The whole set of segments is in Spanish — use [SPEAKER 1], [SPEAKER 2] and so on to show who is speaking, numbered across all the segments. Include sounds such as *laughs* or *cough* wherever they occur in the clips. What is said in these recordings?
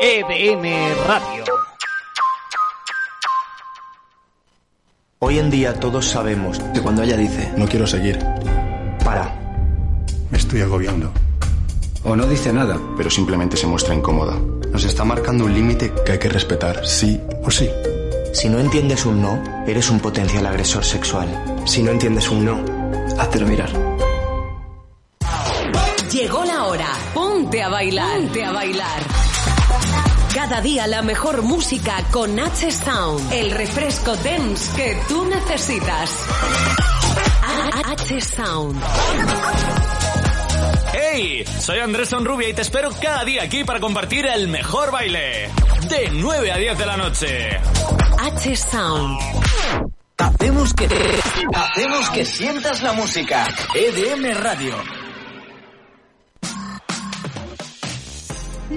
[SPEAKER 1] EDM Radio.
[SPEAKER 2] Hoy en día todos sabemos que cuando ella dice
[SPEAKER 3] No quiero seguir.
[SPEAKER 2] para,
[SPEAKER 3] Me estoy agobiando.
[SPEAKER 4] O no dice nada.
[SPEAKER 3] Pero simplemente se muestra incómoda. Nos está marcando un límite que hay que respetar, sí o sí.
[SPEAKER 2] si no entiendes un no, eres un potencial agresor sexual. Si no entiendes un no, háztelo mirar.
[SPEAKER 5] Llegó la hora. Ponte a bailar. Ponte a bailar. Cada día la mejor música con H Sound. El refresco dance que tú necesitas. H Sound.
[SPEAKER 1] ¡Hey! Soy Andrés Sonrubia y te espero cada día aquí para compartir el mejor baile. De 9 a 10 de la noche.
[SPEAKER 5] H Sound.
[SPEAKER 1] Hacemos que, hacemos que sientas la música. EDM Radio.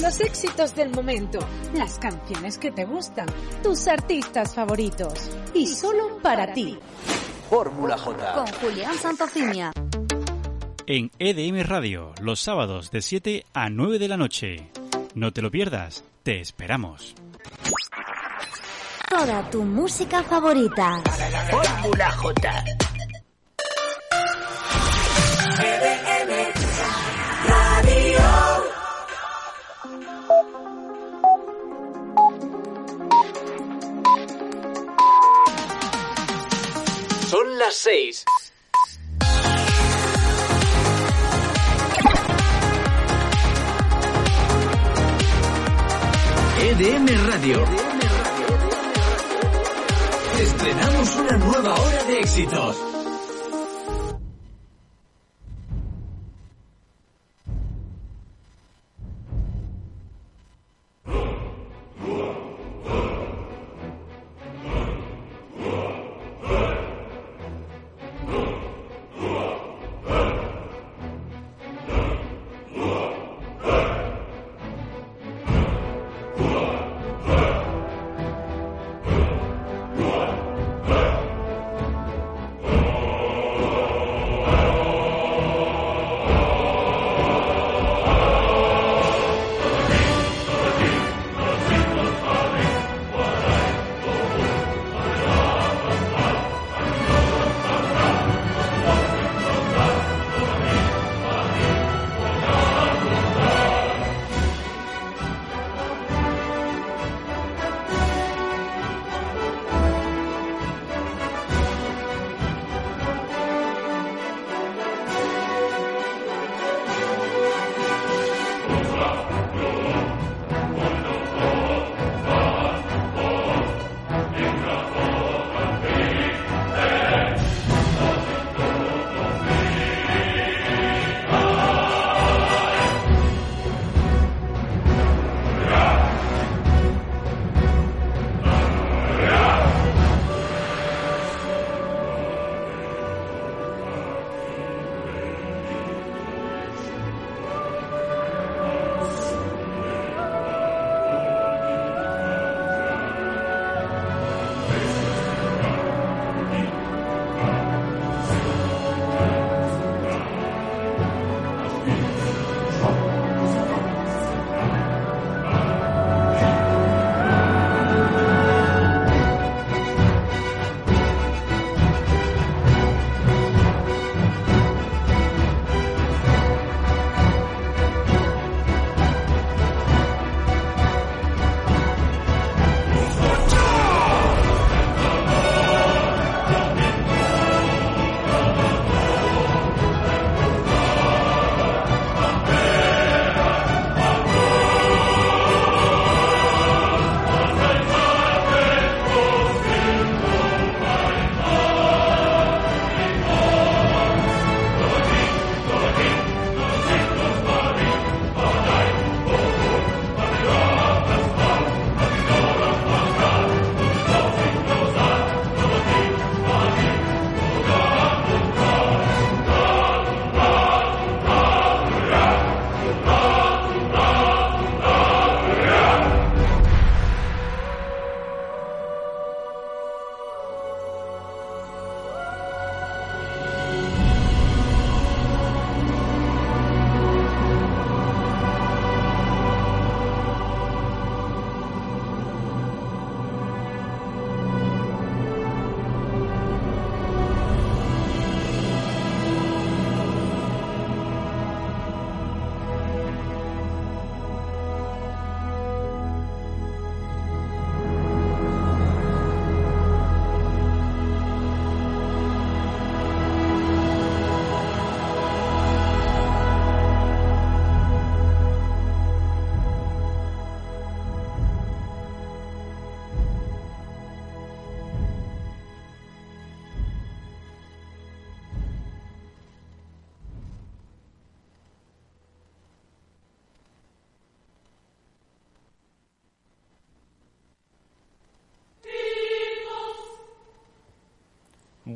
[SPEAKER 6] Los éxitos del momento, las canciones que te gustan, tus artistas favoritos y solo para ti.
[SPEAKER 1] Fórmula J.
[SPEAKER 7] Con Julián Santofimia.
[SPEAKER 8] En EDM Radio, los sábados de 7 a 9 de la noche. No te lo pierdas, te esperamos.
[SPEAKER 7] Toda tu música favorita.
[SPEAKER 1] Fórmula J. Las 6. EDM Radio. Estrenamos una nueva hora de éxitos.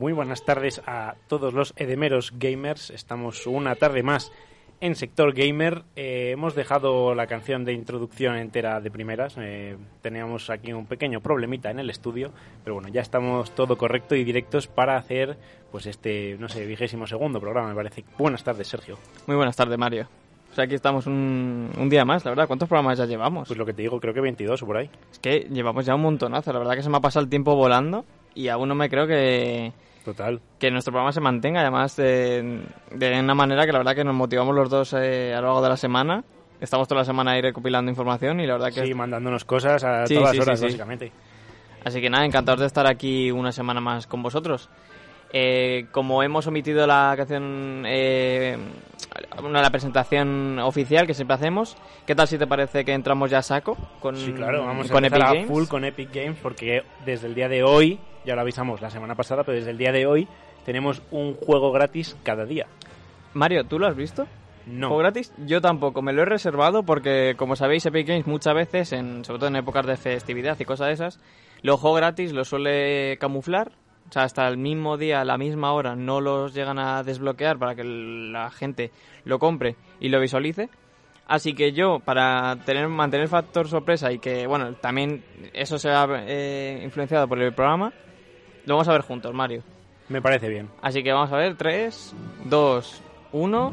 [SPEAKER 9] Muy buenas tardes a todos los edemeros gamers. Estamos una tarde más en Sector Gamer. Eh, hemos dejado la canción de introducción entera de primeras. Eh, teníamos aquí un pequeño problemita en el estudio, pero bueno, ya estamos todo correcto y directos para hacer pues este, no sé, vigésimo segundo programa, me parece. Buenas tardes, Sergio.
[SPEAKER 10] Muy buenas tardes, Mario. O sea, aquí estamos un, un día más, la verdad. ¿Cuántos programas ya llevamos?
[SPEAKER 9] Pues lo que te digo, creo que 22 o por ahí.
[SPEAKER 10] Es que llevamos ya un montonazo. La verdad que se me ha pasado el tiempo volando y aún no me creo que,
[SPEAKER 9] Total.
[SPEAKER 10] que nuestro programa se mantenga. Además, de, de una manera que la verdad que nos motivamos los dos eh, a lo largo de la semana. Estamos toda la semana ahí recopilando información y la verdad que...
[SPEAKER 9] Sí, mandándonos cosas a
[SPEAKER 10] Sí,
[SPEAKER 9] todas
[SPEAKER 10] sí,
[SPEAKER 9] horas,
[SPEAKER 10] sí.
[SPEAKER 9] básicamente.
[SPEAKER 10] Así que nada, encantados de estar aquí una semana más con vosotros. Eh, como hemos omitido la canción, eh, una la presentación oficial que siempre hacemos, ¿qué tal si te parece que entramos ya a saco con,
[SPEAKER 9] Sí, claro, vamos a
[SPEAKER 10] con
[SPEAKER 9] empezar
[SPEAKER 10] Epic
[SPEAKER 9] a
[SPEAKER 10] Games?
[SPEAKER 9] full con Epic Games porque desde el día de hoy, ya lo avisamos la semana pasada, pero desde el día de hoy tenemos un juego gratis cada día.
[SPEAKER 10] Mario, ¿tú lo has visto?
[SPEAKER 9] No.
[SPEAKER 10] ¿Juego gratis? Yo tampoco, me lo he reservado porque, como sabéis, Epic Games muchas veces, en, sobre todo en épocas de festividad y cosas de esas, los juegos gratis los suele camuflar. O sea, hasta el mismo día, a la misma hora, no los llegan a desbloquear para que la gente lo compre y lo visualice. Así que yo, para tener mantener factor sorpresa y que, bueno, también eso sea eh, influenciado por el programa, lo vamos a ver juntos, Mario.
[SPEAKER 9] Me parece bien.
[SPEAKER 10] Así que vamos a ver, 3, 2, 1...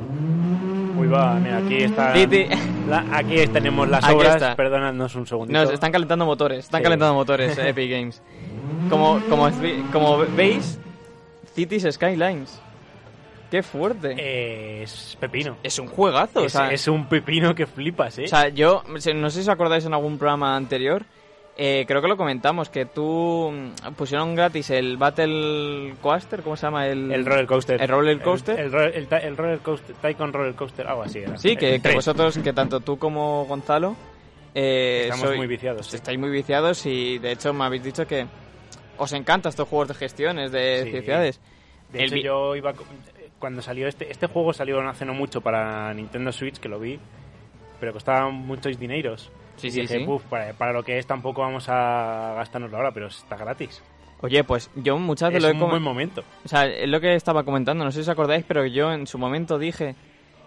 [SPEAKER 9] Uy, va, mira, aquí está. La- aquí tenemos las
[SPEAKER 10] Aquí
[SPEAKER 9] obras.
[SPEAKER 10] está.
[SPEAKER 9] Perdonadnos un segundito.
[SPEAKER 10] No, están calentando motores, están
[SPEAKER 9] Sí.
[SPEAKER 10] calentando motores eh, Epic Games. Como, como, como veis, Cities Skylines. Qué fuerte.
[SPEAKER 9] Eh, es pepino.
[SPEAKER 10] es un juegazo.
[SPEAKER 9] Es,
[SPEAKER 10] o, sea,
[SPEAKER 9] es un pepino que flipas, ¿eh?
[SPEAKER 10] o sea, yo, no sé si os acordáis en algún programa anterior, eh, creo que lo comentamos, que tú mm, pusieron gratis el Battle Coaster, ¿cómo se llama? El,
[SPEAKER 9] el roller coaster.
[SPEAKER 10] El roller coaster.
[SPEAKER 9] El, el ro- el ta- el roller coaster. Tycoon roller coaster, algo así era.
[SPEAKER 10] Sí, que,
[SPEAKER 9] El
[SPEAKER 10] que vosotros, que tanto tú como Gonzalo, eh,
[SPEAKER 9] Estamos muy viciados. sí.
[SPEAKER 10] estáis muy viciados y de hecho me habéis dicho que os encantan estos juegos de gestiones de
[SPEAKER 9] Sí.
[SPEAKER 10] ciudades.
[SPEAKER 9] De hecho, yo iba. Cuando salió este. Este juego salió hace no mucho para Nintendo Switch, que lo vi. Pero costaba muchos dineros.
[SPEAKER 10] Sí, sí,
[SPEAKER 9] dije,
[SPEAKER 10] sí.
[SPEAKER 9] "Puf, para, para lo que es tampoco vamos a gastárnoslo ahora, pero está gratis.
[SPEAKER 10] Oye, pues yo muchas
[SPEAKER 9] Es
[SPEAKER 10] veces lo he
[SPEAKER 9] un
[SPEAKER 10] com-
[SPEAKER 9] buen momento.
[SPEAKER 10] O sea, es lo que estaba comentando, no sé si os acordáis, pero yo en su momento dije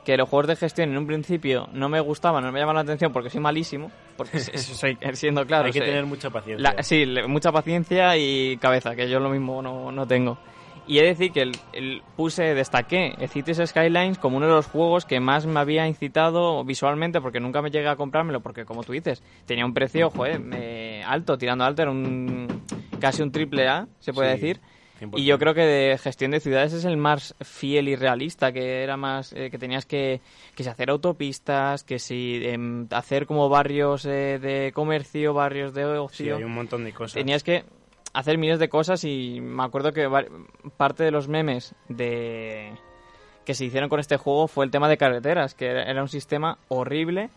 [SPEAKER 10] que los juegos de gestión en un principio no me gustaban, no me llamaban la atención porque soy malísimo, porque *laughs* soy siendo claro.
[SPEAKER 9] Hay que tener mucha paciencia.
[SPEAKER 10] La- sí, mucha paciencia y cabeza, que yo lo mismo no, no tengo. Y he de decir que el, el- puse, destaqué Cities Skylines como uno de los juegos que más me había incitado visualmente, porque nunca me llegué a comprármelo, porque como tú dices, tenía un precio, joder, eh, alto, tirando alto, era un casi un triple A, se puede
[SPEAKER 9] Sí,
[SPEAKER 10] decir.
[SPEAKER 9] 100%.
[SPEAKER 10] Y yo creo que de gestión de ciudades es el más fiel y realista, que era más eh, que tenías que, que si hacer autopistas, que si em, hacer como barrios eh, de comercio, barrios de
[SPEAKER 9] Sí,
[SPEAKER 10] ocio.
[SPEAKER 9] hay un montón de cosas.
[SPEAKER 10] Tenías que hacer miles de cosas y me acuerdo que parte de los memes de que se hicieron con este juego fue el tema de carreteras, que era un sistema horrible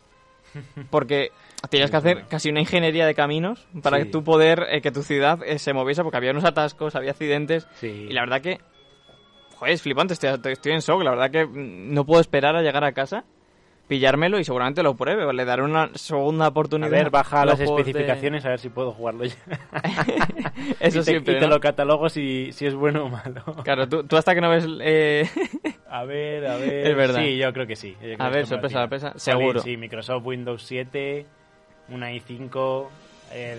[SPEAKER 10] *laughs* porque tenías que hacer casi una ingeniería de caminos para
[SPEAKER 9] Sí.
[SPEAKER 10] que tú poder eh, que tu ciudad eh, se moviese porque había unos atascos, había accidentes
[SPEAKER 9] Sí.
[SPEAKER 10] y la verdad que joder, es flipante, estoy, estoy en shock, la verdad que no puedo esperar a llegar a casa pillármelo y seguramente lo pruebe, le daré una segunda
[SPEAKER 9] A
[SPEAKER 10] oportunidad.
[SPEAKER 9] ver, baja
[SPEAKER 10] a
[SPEAKER 9] las
[SPEAKER 10] de-
[SPEAKER 9] especificaciones a ver si puedo jugarlo ya. *laughs* *laughs*
[SPEAKER 10] Eso
[SPEAKER 9] y te,
[SPEAKER 10] siempre,
[SPEAKER 9] y te
[SPEAKER 10] ¿no?
[SPEAKER 9] lo catalogo si, si es bueno o malo.
[SPEAKER 10] Claro, tú, tú hasta que no ves... eh, *laughs*
[SPEAKER 9] A ver, a ver.
[SPEAKER 10] Es verdad.
[SPEAKER 9] Sí, yo creo que sí. Creo
[SPEAKER 10] A ver,
[SPEAKER 9] es
[SPEAKER 10] sorpresa, sorpresa, seguro.
[SPEAKER 9] Sí, Microsoft Windows 7, una i5, eh,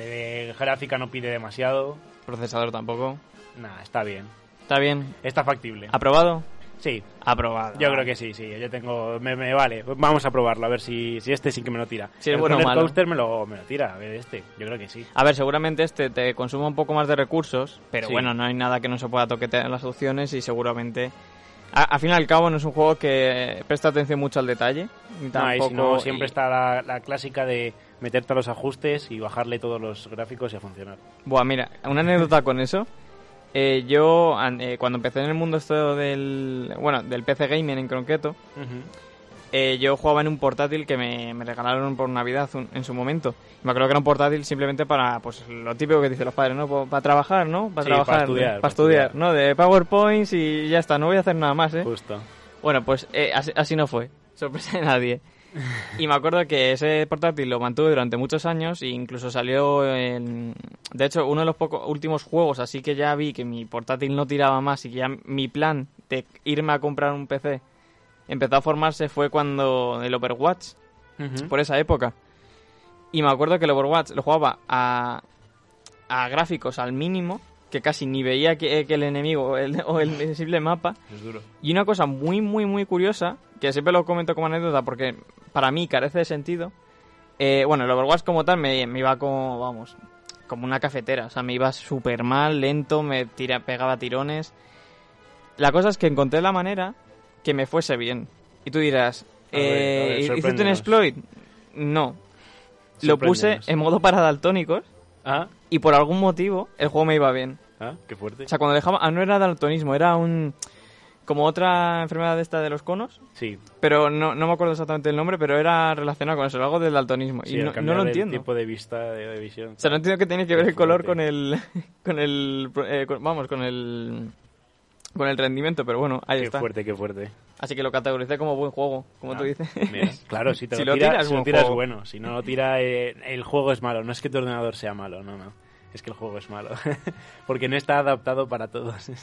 [SPEAKER 9] de gráfica no pide demasiado.
[SPEAKER 10] procesador tampoco.
[SPEAKER 9] Nada, está bien.
[SPEAKER 10] Está bien.
[SPEAKER 9] Está factible.
[SPEAKER 10] ¿Aprobado?
[SPEAKER 9] Sí,
[SPEAKER 10] Aprobado.
[SPEAKER 9] yo creo que sí, sí. Yo tengo. Me, me vale. Vamos a probarlo, a ver si, si este sí que me lo tira.
[SPEAKER 10] Si es bueno o
[SPEAKER 9] roller
[SPEAKER 10] malo.
[SPEAKER 9] coaster me lo, me lo tira, a ver este. Yo creo que sí.
[SPEAKER 10] A ver, seguramente este te consume un poco más de recursos, pero
[SPEAKER 9] Sí.
[SPEAKER 10] bueno, no hay nada que no se pueda toquetear en las opciones y seguramente... A, al fin y al cabo no es un juego que presta atención mucho al detalle. ni
[SPEAKER 9] No, y
[SPEAKER 10] tampoco,
[SPEAKER 9] si no, siempre
[SPEAKER 10] y-
[SPEAKER 9] está la, la clásica de meterte a los ajustes y bajarle todos los gráficos y a funcionar.
[SPEAKER 10] Buah, mira, una anécdota con eso. Eh, yo, eh, cuando empecé en el mundo esto del... Bueno, del PC Gaming en concreto, eh, yo jugaba en un portátil que me, me regalaron por Navidad un- en su momento. Me acuerdo que era un portátil simplemente para, pues, lo típico que dicen los padres, ¿no? Pa- Para trabajar, ¿no? Para
[SPEAKER 9] Sí,
[SPEAKER 10] trabajar.
[SPEAKER 9] para estudiar,
[SPEAKER 10] Para
[SPEAKER 9] para
[SPEAKER 10] estudiar,
[SPEAKER 9] estudiar.
[SPEAKER 10] ¿no? De PowerPoints y ya está, no voy a hacer nada más, ¿eh?
[SPEAKER 9] Justo.
[SPEAKER 10] Bueno, pues eh, así, así no fue. Sorpresa de nadie. *laughs* Y me acuerdo que ese portátil lo mantuve durante muchos años e incluso salió en... De hecho, uno de los pocos últimos juegos, así que ya vi que mi portátil no tiraba más y que ya mi plan de irme a comprar un PC empezó a formarse fue cuando el Overwatch, por esa época. Y me acuerdo que el Overwatch lo jugaba a, a gráficos al mínimo, que casi ni veía que, que el enemigo o el, o el *laughs* simple mapa.
[SPEAKER 9] Es duro.
[SPEAKER 10] Y una cosa muy, muy, muy curiosa, que siempre lo comento como anécdota porque para mí carece de sentido. eh, bueno, el Overwatch como tal me, me iba como, vamos, como una cafetera. O sea, me iba súper mal, lento, me tira, pegaba tirones. La cosa es que encontré la manera que me fuese bien. Y tú dirás,
[SPEAKER 9] A ver, a ver,
[SPEAKER 10] eh, ¿hiciste un exploit? No. Lo puse en modo para daltónicos
[SPEAKER 9] Ah,
[SPEAKER 10] y por algún motivo el juego me iba bien.
[SPEAKER 9] ah, qué fuerte.
[SPEAKER 10] O sea, cuando dejaba... Ah, no era daltonismo, era un... Como otra enfermedad de esta de los conos,
[SPEAKER 9] Sí,
[SPEAKER 10] pero no, no me acuerdo exactamente el nombre, pero era relacionado con eso, algo del daltonismo.
[SPEAKER 9] sí
[SPEAKER 10] y no, no lo
[SPEAKER 9] el
[SPEAKER 10] entiendo.
[SPEAKER 9] tipo de vista, de, de visión.
[SPEAKER 10] O sea, no entiendo que tiene que
[SPEAKER 9] Qué
[SPEAKER 10] ver el color con el... *laughs* Con el... eh, con- vamos, con el... Con el rendimiento, pero bueno, ahí
[SPEAKER 9] Qué
[SPEAKER 10] está.
[SPEAKER 9] fuerte, qué fuerte.
[SPEAKER 10] Así que lo categoricé como buen juego, como
[SPEAKER 9] Ah,
[SPEAKER 10] tú dices.
[SPEAKER 9] mira, *laughs* claro, si te
[SPEAKER 10] Si
[SPEAKER 9] lo, tira,
[SPEAKER 10] tiras,
[SPEAKER 9] si lo tiras
[SPEAKER 10] juego.
[SPEAKER 9] bueno. Si no lo tira, eh, el juego es malo. No es que tu ordenador sea malo, no, no. Es que el juego es malo. *laughs* Porque no está adaptado para todos. *laughs*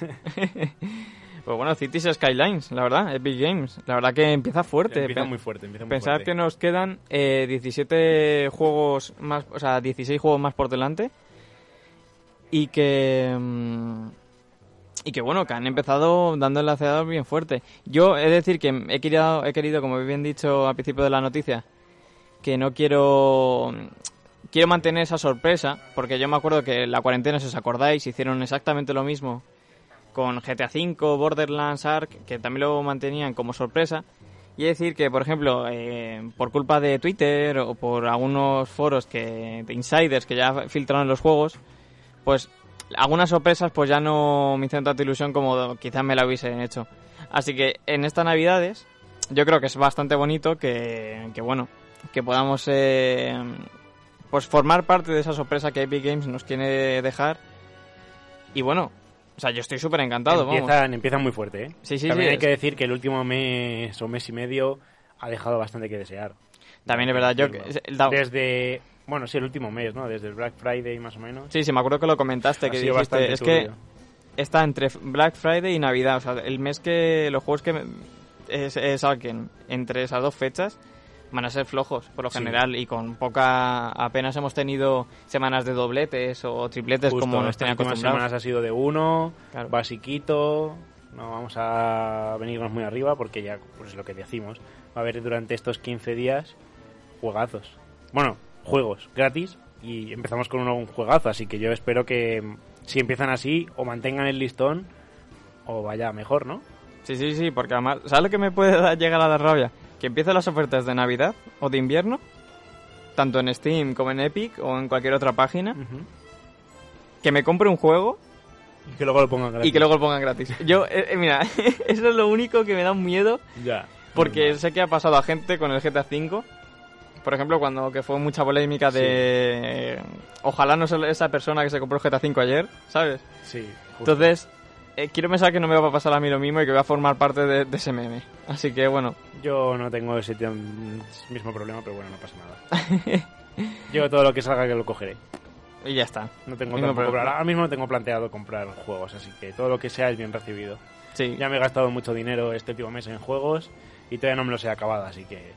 [SPEAKER 10] Pues bueno, Cities Skylines, la verdad, Epic Games. La verdad que empieza fuerte.
[SPEAKER 9] empieza muy fuerte, empieza muy
[SPEAKER 10] Pensad
[SPEAKER 9] fuerte.
[SPEAKER 10] que nos quedan eh, 17 juegos más, o sea, 16 juegos más por delante. Y que. mm, y que bueno, que han empezado dando el acelerador bien fuerte. Yo he de decir que he querido, he querido, como bien dicho al principio de la noticia, que no quiero. Quiero mantener esa sorpresa, porque yo me acuerdo que en la cuarentena, si os acordáis, hicieron exactamente lo mismo con GTA V, Borderlands, Ark, que también lo mantenían como sorpresa. Y decir que, por ejemplo, eh, por culpa de Twitter o por algunos foros que de insiders que ya filtraron los juegos, pues algunas sorpresas pues ya no me hicieron tanta ilusión como quizás me la hubiesen hecho. Así que en estas navidades yo creo que es bastante bonito que, que bueno, que podamos eh, pues formar parte de esa sorpresa que Epic Games nos quiere dejar. Y bueno, o sea, yo estoy súper encantado, vamos.
[SPEAKER 9] empiezan, empiezan muy fuerte, ¿eh?
[SPEAKER 10] Sí, sí,
[SPEAKER 9] También
[SPEAKER 10] sí,
[SPEAKER 9] hay
[SPEAKER 10] es-
[SPEAKER 9] que decir que el último mes o mes y medio ha dejado bastante que desear.
[SPEAKER 10] También es verdad, yo...
[SPEAKER 9] Desde, bueno, sí, el último mes, ¿no? Desde el Black Friday más o menos.
[SPEAKER 10] Sí, sí, me acuerdo que lo comentaste, que dijiste, es que está entre Black Friday y Navidad, o sea, el mes que los juegos que es, es saquen entre esas dos fechas van a ser flojos, por lo
[SPEAKER 9] Sí.
[SPEAKER 10] general, y con poca, apenas hemos tenido semanas de dobletes o tripletes
[SPEAKER 9] Justo,
[SPEAKER 10] como nos tenían
[SPEAKER 9] últimas
[SPEAKER 10] acostumbrados.
[SPEAKER 9] semanas ha sido de uno,
[SPEAKER 10] Claro.
[SPEAKER 9] basiquito, no vamos a venirnos muy arriba porque ya, pues es lo que decimos, va a haber durante estos 15 días juegazos. Bueno, juegos gratis y empezamos con un juegazo, así que yo espero que mm, si empiezan así o mantengan el listón o vaya mejor, ¿no?
[SPEAKER 10] Sí, sí, sí, porque además, ¿sabes lo que me puede dar- llegar a dar rabia? Que empiecen las ofertas de Navidad o de invierno, tanto en Steam como en Epic o en cualquier otra página, que me compre un juego
[SPEAKER 9] Y que luego lo pongan gratis.
[SPEAKER 10] y que luego lo pongan gratis. Yo, eh, eh, mira, *laughs* eso es lo único que me da un miedo,
[SPEAKER 9] Ya.
[SPEAKER 10] porque sé que ha pasado a gente con el GTA V. Por ejemplo, cuando que fue mucha polémica de... Ojalá no sea esa persona que se compró el GTA V ayer, ¿sabes?
[SPEAKER 9] Sí, justo.
[SPEAKER 10] Entonces, eh, quiero pensar que no me va a pasar a mí lo mismo y que voy a formar parte de, de ese meme. Así que, bueno,
[SPEAKER 9] Yo no tengo ese mismo problema, pero bueno, no pasa nada. *laughs* Yo todo lo que salga que lo cogeré.
[SPEAKER 10] y ya está.
[SPEAKER 9] No tengo tampoco-
[SPEAKER 10] problema.
[SPEAKER 9] ahora mismo no tengo planteado comprar juegos, así que todo lo que sea es bien recibido.
[SPEAKER 10] Sí.
[SPEAKER 9] Ya me he gastado mucho dinero este último mes en juegos y todavía no me los he acabado, así que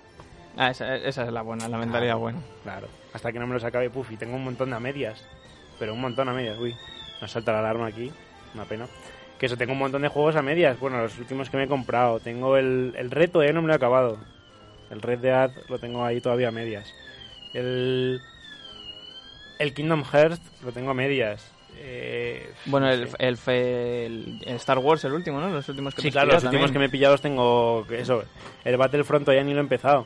[SPEAKER 10] Ah, esa, esa es la buena, la mentalidad buena.
[SPEAKER 9] claro, hasta que no me los acabe, puf, y tengo un montón de a medias, pero un montón a medias, uy, nos salta la alarma aquí, una pena. Que eso, tengo un montón de juegos a medias, bueno, los últimos que me he comprado, tengo el, el reto, eh, no me lo he acabado. El Red Dead lo tengo ahí todavía a medias. El, el Kingdom Hearts lo tengo a medias. Eh,
[SPEAKER 10] Bueno,
[SPEAKER 9] no
[SPEAKER 10] el, el, fe- el- el Star Wars, el último, ¿no? Los últimos que
[SPEAKER 9] Sí,
[SPEAKER 10] has
[SPEAKER 9] claro, los últimos que me he pillado los tengo. Eso, el Battlefront todavía ni lo he empezado.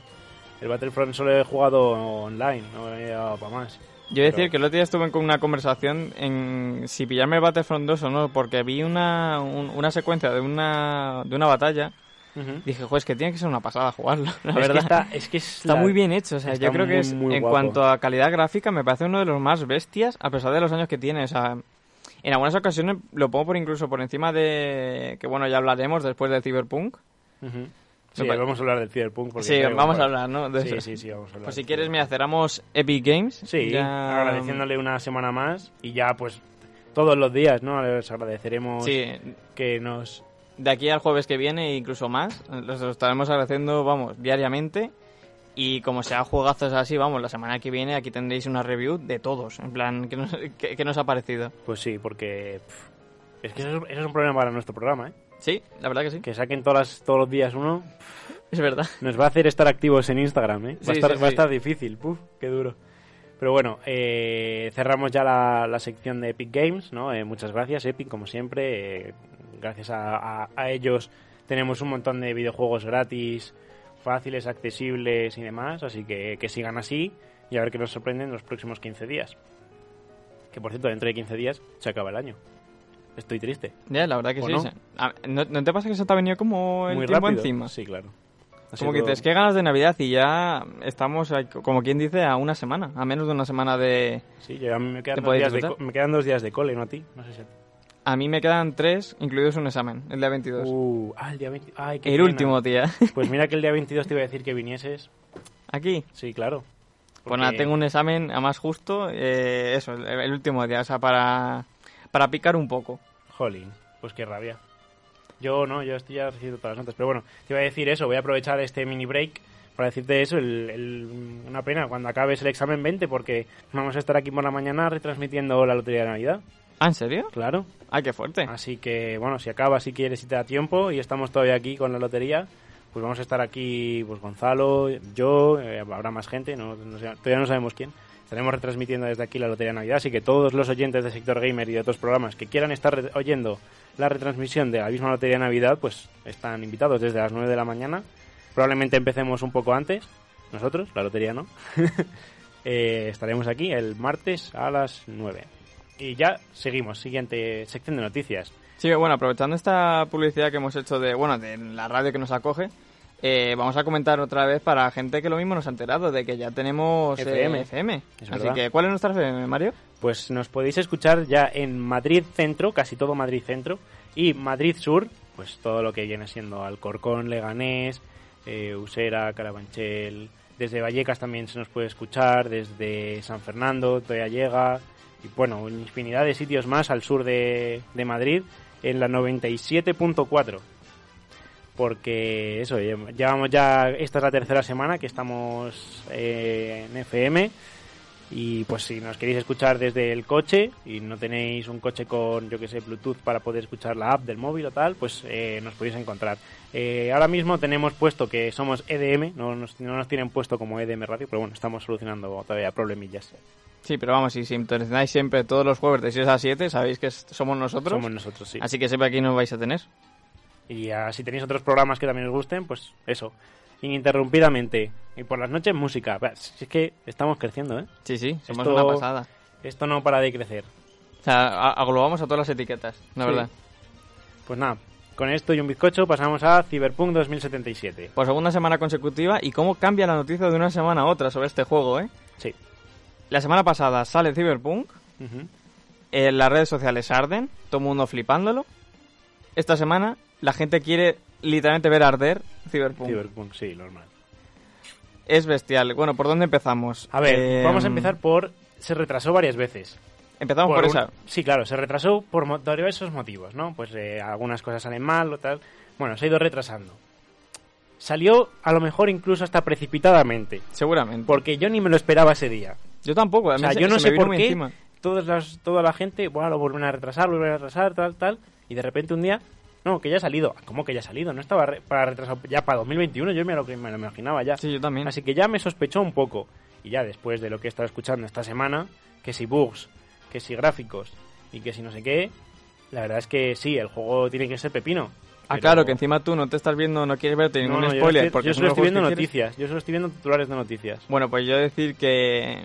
[SPEAKER 9] El Battlefront solo he jugado online, no he dado para más.
[SPEAKER 10] Yo he de
[SPEAKER 9] pero-
[SPEAKER 10] decir que el otro día estuve con una conversación en si pillarme el Battlefront 2 o no, porque vi una, un- una secuencia de una, de una batalla. Dije, joder, es que tiene que ser una pasada jugarlo, la
[SPEAKER 9] Es que
[SPEAKER 10] verdad.
[SPEAKER 9] está- es que es
[SPEAKER 10] Está
[SPEAKER 9] la-
[SPEAKER 10] muy bien hecho, o sea,
[SPEAKER 9] está
[SPEAKER 10] yo creo que
[SPEAKER 9] muy,
[SPEAKER 10] es,
[SPEAKER 9] muy
[SPEAKER 10] en
[SPEAKER 9] guapo.
[SPEAKER 10] cuanto a calidad gráfica, me parece uno de los más bestias, a pesar de los años que tiene, o sea, en algunas ocasiones lo pongo por incluso por encima de, que bueno, ya hablaremos después de Cyberpunk,
[SPEAKER 9] Ujú. Sí,
[SPEAKER 10] Me
[SPEAKER 9] vamos a hablar del Cyberpunk. porque
[SPEAKER 10] Sí, vamos a hablar, ¿no? De
[SPEAKER 9] sí,
[SPEAKER 10] eso.
[SPEAKER 9] sí, sí, vamos a hablar.
[SPEAKER 10] Pues si quieres, mira, cerramos Epic Games.
[SPEAKER 9] Sí,
[SPEAKER 10] Ya-
[SPEAKER 9] agradeciéndole una semana más y ya pues todos los días, ¿no? Les agradeceremos
[SPEAKER 10] Sí,
[SPEAKER 9] que nos...
[SPEAKER 10] de aquí al jueves que viene, incluso más, los estaremos agradeciendo, vamos, diariamente. Y como sea juegazos así, vamos, la semana que viene aquí tendréis una review de todos. En plan, ¿qué nos, *laughs* qué- qué nos ha parecido?
[SPEAKER 9] Pues sí, porque... pff, es que eso, es- eso es un problema para nuestro programa, ¿eh?
[SPEAKER 10] Sí, la verdad que sí.
[SPEAKER 9] Que saquen todas las- todos los días uno *laughs*
[SPEAKER 10] Es verdad.
[SPEAKER 9] nos va a hacer estar activos en Instagram, ¿eh? Va,
[SPEAKER 10] Sí,
[SPEAKER 9] a, estar,
[SPEAKER 10] sí,
[SPEAKER 9] va a
[SPEAKER 10] sí.
[SPEAKER 9] estar difícil, puf, qué duro. Pero bueno, eh, cerramos ya la, la sección de Epic Games, ¿no? Eh, muchas gracias, Epic, como siempre. eh, gracias a, a- a ellos tenemos un montón de videojuegos gratis, fáciles, accesibles y demás. Así que que sigan así y a ver qué nos sorprenden los próximos 15 días. Que por cierto, dentro de 15 días se acaba el año. Estoy triste.
[SPEAKER 10] Ya, la verdad que
[SPEAKER 9] ¿O
[SPEAKER 10] sí.
[SPEAKER 9] no?
[SPEAKER 10] sí. ¿no, no te pasa que se te ha venido como el
[SPEAKER 9] Muy
[SPEAKER 10] tiempo
[SPEAKER 9] rápido.
[SPEAKER 10] encima?
[SPEAKER 9] Sí, claro. Ha
[SPEAKER 10] Como
[SPEAKER 9] sido-
[SPEAKER 10] que dices, qué ganas de Navidad y ya estamos, ahí, como quien dice, a una semana, a menos de una semana de...
[SPEAKER 9] Sí, yo a mí me quedan,
[SPEAKER 10] ¿Te
[SPEAKER 9] dos días de,
[SPEAKER 10] disfrutar?
[SPEAKER 9] me quedan dos días de cole, ¿no a ti? No sé si a ti.
[SPEAKER 10] A mí me quedan tres, incluidos un examen, el día 22.
[SPEAKER 9] Uh, ah, el día 20. Ay, qué
[SPEAKER 10] el
[SPEAKER 9] pena.
[SPEAKER 10] último, tía. *laughs*
[SPEAKER 9] Pues mira que el día 22 te iba a decir que vinieses.
[SPEAKER 10] Aquí.
[SPEAKER 9] Sí, claro.
[SPEAKER 10] Pues nada,
[SPEAKER 9] Porque-
[SPEAKER 10] tengo un examen a más justo, eh, eso, el, el último día, o sea, para, para picar un poco.
[SPEAKER 9] Jolín, pues qué rabia. Yo no, yo estoy ya recibiendo todas las notas. Pero bueno, te iba a decir eso, voy a aprovechar este mini break para decirte eso, el, el- una pena cuando acabes el examen 20 porque vamos a estar aquí por la mañana retransmitiendo la Lotería de Navidad.
[SPEAKER 10] ¿Ah, en serio?
[SPEAKER 9] Claro.
[SPEAKER 10] Ay, qué fuerte.
[SPEAKER 9] Así que, bueno, si acaba, si quieres, si te da tiempo y estamos todavía aquí con la lotería, pues vamos a estar aquí, pues Gonzalo, yo, eh, habrá más gente, no, no sé, todavía no sabemos quién. Estaremos retransmitiendo desde aquí la Lotería de Navidad, así que todos los oyentes del sector gamer y de otros programas que quieran estar oyendo la retransmisión de la misma Lotería de Navidad, pues están invitados desde las 9 de la mañana. Probablemente empecemos un poco antes, nosotros, la lotería no. *laughs* Eh, estaremos aquí el martes a las 9. Y ya seguimos, siguiente sección de noticias.
[SPEAKER 10] Sí, bueno, aprovechando esta publicidad que hemos hecho de, bueno, de la radio que nos acoge, eh, vamos a comentar otra vez para gente que lo mismo nos ha enterado de que ya tenemos eh,
[SPEAKER 9] FM.
[SPEAKER 10] Así
[SPEAKER 9] verdad.
[SPEAKER 10] que, ¿cuál es nuestra FM, Mario?
[SPEAKER 9] Pues nos podéis escuchar ya en Madrid Centro, casi todo Madrid Centro, y Madrid Sur, pues todo lo que viene siendo Alcorcón, Leganés, eh, Usera, Carabanchel. Desde Vallecas también se nos puede escuchar, desde San Fernando, todavía llega, y bueno, infinidad de sitios más al sur de, de Madrid, en la 97.4. Porque eso, lle- llevamos ya, esta es la tercera semana que estamos eh, en FM. Y pues si nos queréis escuchar desde el coche y no tenéis un coche con, yo que sé, Bluetooth para poder escuchar la app del móvil o tal, pues eh, nos podéis encontrar. Eh, ahora mismo tenemos puesto que somos EDM, no nos, no nos tienen puesto como EDM Radio, pero bueno, estamos solucionando todavía problemillas.
[SPEAKER 10] Sí, pero vamos, si sintonizáis siempre todos los jueves de 6 a 7, sabéis que somos nosotros.
[SPEAKER 9] Somos nosotros, sí.
[SPEAKER 10] Así que siempre aquí nos vais a tener.
[SPEAKER 9] Y ah, si tenéis otros programas que también os gusten, pues eso, ininterrumpidamente. Y por las noches música. Si es que estamos creciendo, ¿eh?
[SPEAKER 10] Sí, sí, somos
[SPEAKER 9] Esto-
[SPEAKER 10] una pasada.
[SPEAKER 9] Esto no para de crecer.
[SPEAKER 10] O sea, a- aglobamos a todas las etiquetas, la
[SPEAKER 9] Sí.
[SPEAKER 10] verdad.
[SPEAKER 9] Pues nada, con esto y un bizcocho pasamos a Cyberpunk 2077.
[SPEAKER 10] Por segunda semana consecutiva y cómo cambia la noticia de una semana a otra sobre este juego, ¿eh?
[SPEAKER 9] Sí.
[SPEAKER 10] La semana pasada sale Cyberpunk, en las redes sociales arden, todo el mundo flipándolo. Esta semana la gente quiere literalmente ver arder Cyberpunk.
[SPEAKER 9] Cyberpunk, sí, normal.
[SPEAKER 10] Es bestial. Bueno, ¿por dónde empezamos?
[SPEAKER 9] A ver,
[SPEAKER 10] Eh,
[SPEAKER 9] vamos a empezar por... Se retrasó varias veces.
[SPEAKER 10] Empezamos por, esa.
[SPEAKER 9] Sí, claro, se retrasó por diversos motivos, ¿no? Pues eh, algunas cosas salen mal o tal. Bueno, se ha ido retrasando. Salió a lo mejor incluso hasta precipitadamente.
[SPEAKER 10] Seguramente.
[SPEAKER 9] Porque yo ni me lo esperaba ese día.
[SPEAKER 10] Yo tampoco. a
[SPEAKER 9] O sea,
[SPEAKER 10] se-
[SPEAKER 9] yo no
[SPEAKER 10] se
[SPEAKER 9] sé por qué todas las, toda la gente, bueno, lo vuelven a retrasar, lo vuelven a retrasar, tal, tal. Y de repente un día, no, que ya ha salido. ¿Cómo que ya ha salido? No estaba re- para retrasar ya para 2021, yo me lo, me lo imaginaba ya.
[SPEAKER 10] Sí, yo también.
[SPEAKER 9] Así que ya me sospechó un poco. Y ya después de lo que he estado escuchando esta semana, que si bugs, que si gráficos y que si no sé qué, la verdad es que sí, el juego tiene que ser pepino.
[SPEAKER 10] Ah,
[SPEAKER 9] Pero-
[SPEAKER 10] claro, que encima tú no te estás viendo, no quieres verte ningún
[SPEAKER 9] No, no, yo
[SPEAKER 10] spoiler.
[SPEAKER 9] estoy-
[SPEAKER 10] porque
[SPEAKER 9] yo solo estoy viendo noticias, yo solo estoy viendo titulares de noticias.
[SPEAKER 10] Bueno, pues yo decir que,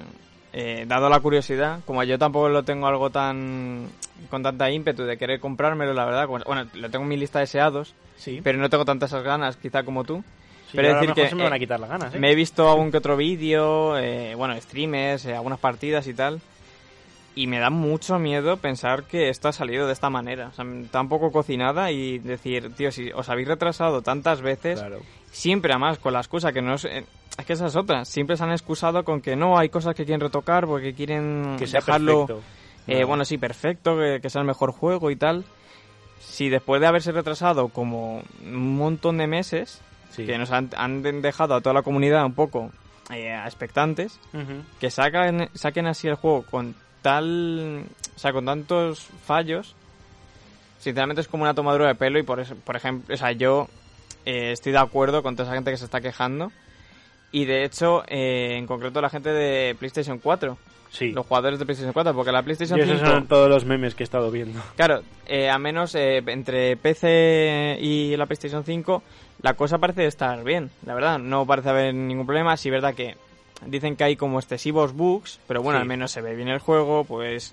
[SPEAKER 10] eh, dado la curiosidad, como yo tampoco lo tengo algo tan con tanta ímpetu de querer comprármelo, la verdad, como- bueno, lo tengo en mi lista de deseados,
[SPEAKER 9] Sí.
[SPEAKER 10] pero no tengo tantas ganas quizá como tú.
[SPEAKER 9] Sí,
[SPEAKER 10] pero
[SPEAKER 9] a
[SPEAKER 10] decir que
[SPEAKER 9] se me van a
[SPEAKER 10] eh,
[SPEAKER 9] quitar las ganas, ¿eh?
[SPEAKER 10] me he visto algún que otro vídeo, eh, bueno, streamers, eh, algunas partidas y tal, y me da mucho miedo pensar que esto ha salido de esta manera, o sea, tan poco cocinada y decir, tío, si os habéis retrasado tantas veces,
[SPEAKER 9] Claro.
[SPEAKER 10] siempre, además, con la excusa que no es... Es que esa es otra. Siempre se han excusado con que no, hay cosas que quieren retocar porque quieren
[SPEAKER 9] Que sea
[SPEAKER 10] dejarlo...
[SPEAKER 9] perfecto.
[SPEAKER 10] eh, bueno, sí, perfecto, que, que sea el mejor juego y tal. Si después de haberse retrasado como un montón de meses,
[SPEAKER 9] Sí.
[SPEAKER 10] que nos han, han dejado a toda la comunidad un poco eh, expectantes, que sacan, saquen así el juego con tal. O sea, con tantos fallos. Sinceramente es como una tomadura de pelo y por eso, por ejemplo, o sea, yo eh, estoy de acuerdo con toda esa gente que se está quejando. Y de hecho, eh, en concreto la gente de PlayStation 4.
[SPEAKER 9] Sí.
[SPEAKER 10] Los jugadores de PlayStation 4, porque la PlayStation
[SPEAKER 9] Y esos
[SPEAKER 10] 5...
[SPEAKER 9] son todos los memes que he estado viendo.
[SPEAKER 10] Claro, eh, a menos eh, entre PC y la PlayStation 5 la cosa parece estar bien, la verdad. No parece haber ningún problema. Sí, verdad que dicen que hay como excesivos bugs, pero bueno,
[SPEAKER 9] Sí.
[SPEAKER 10] al menos se ve bien el juego, pues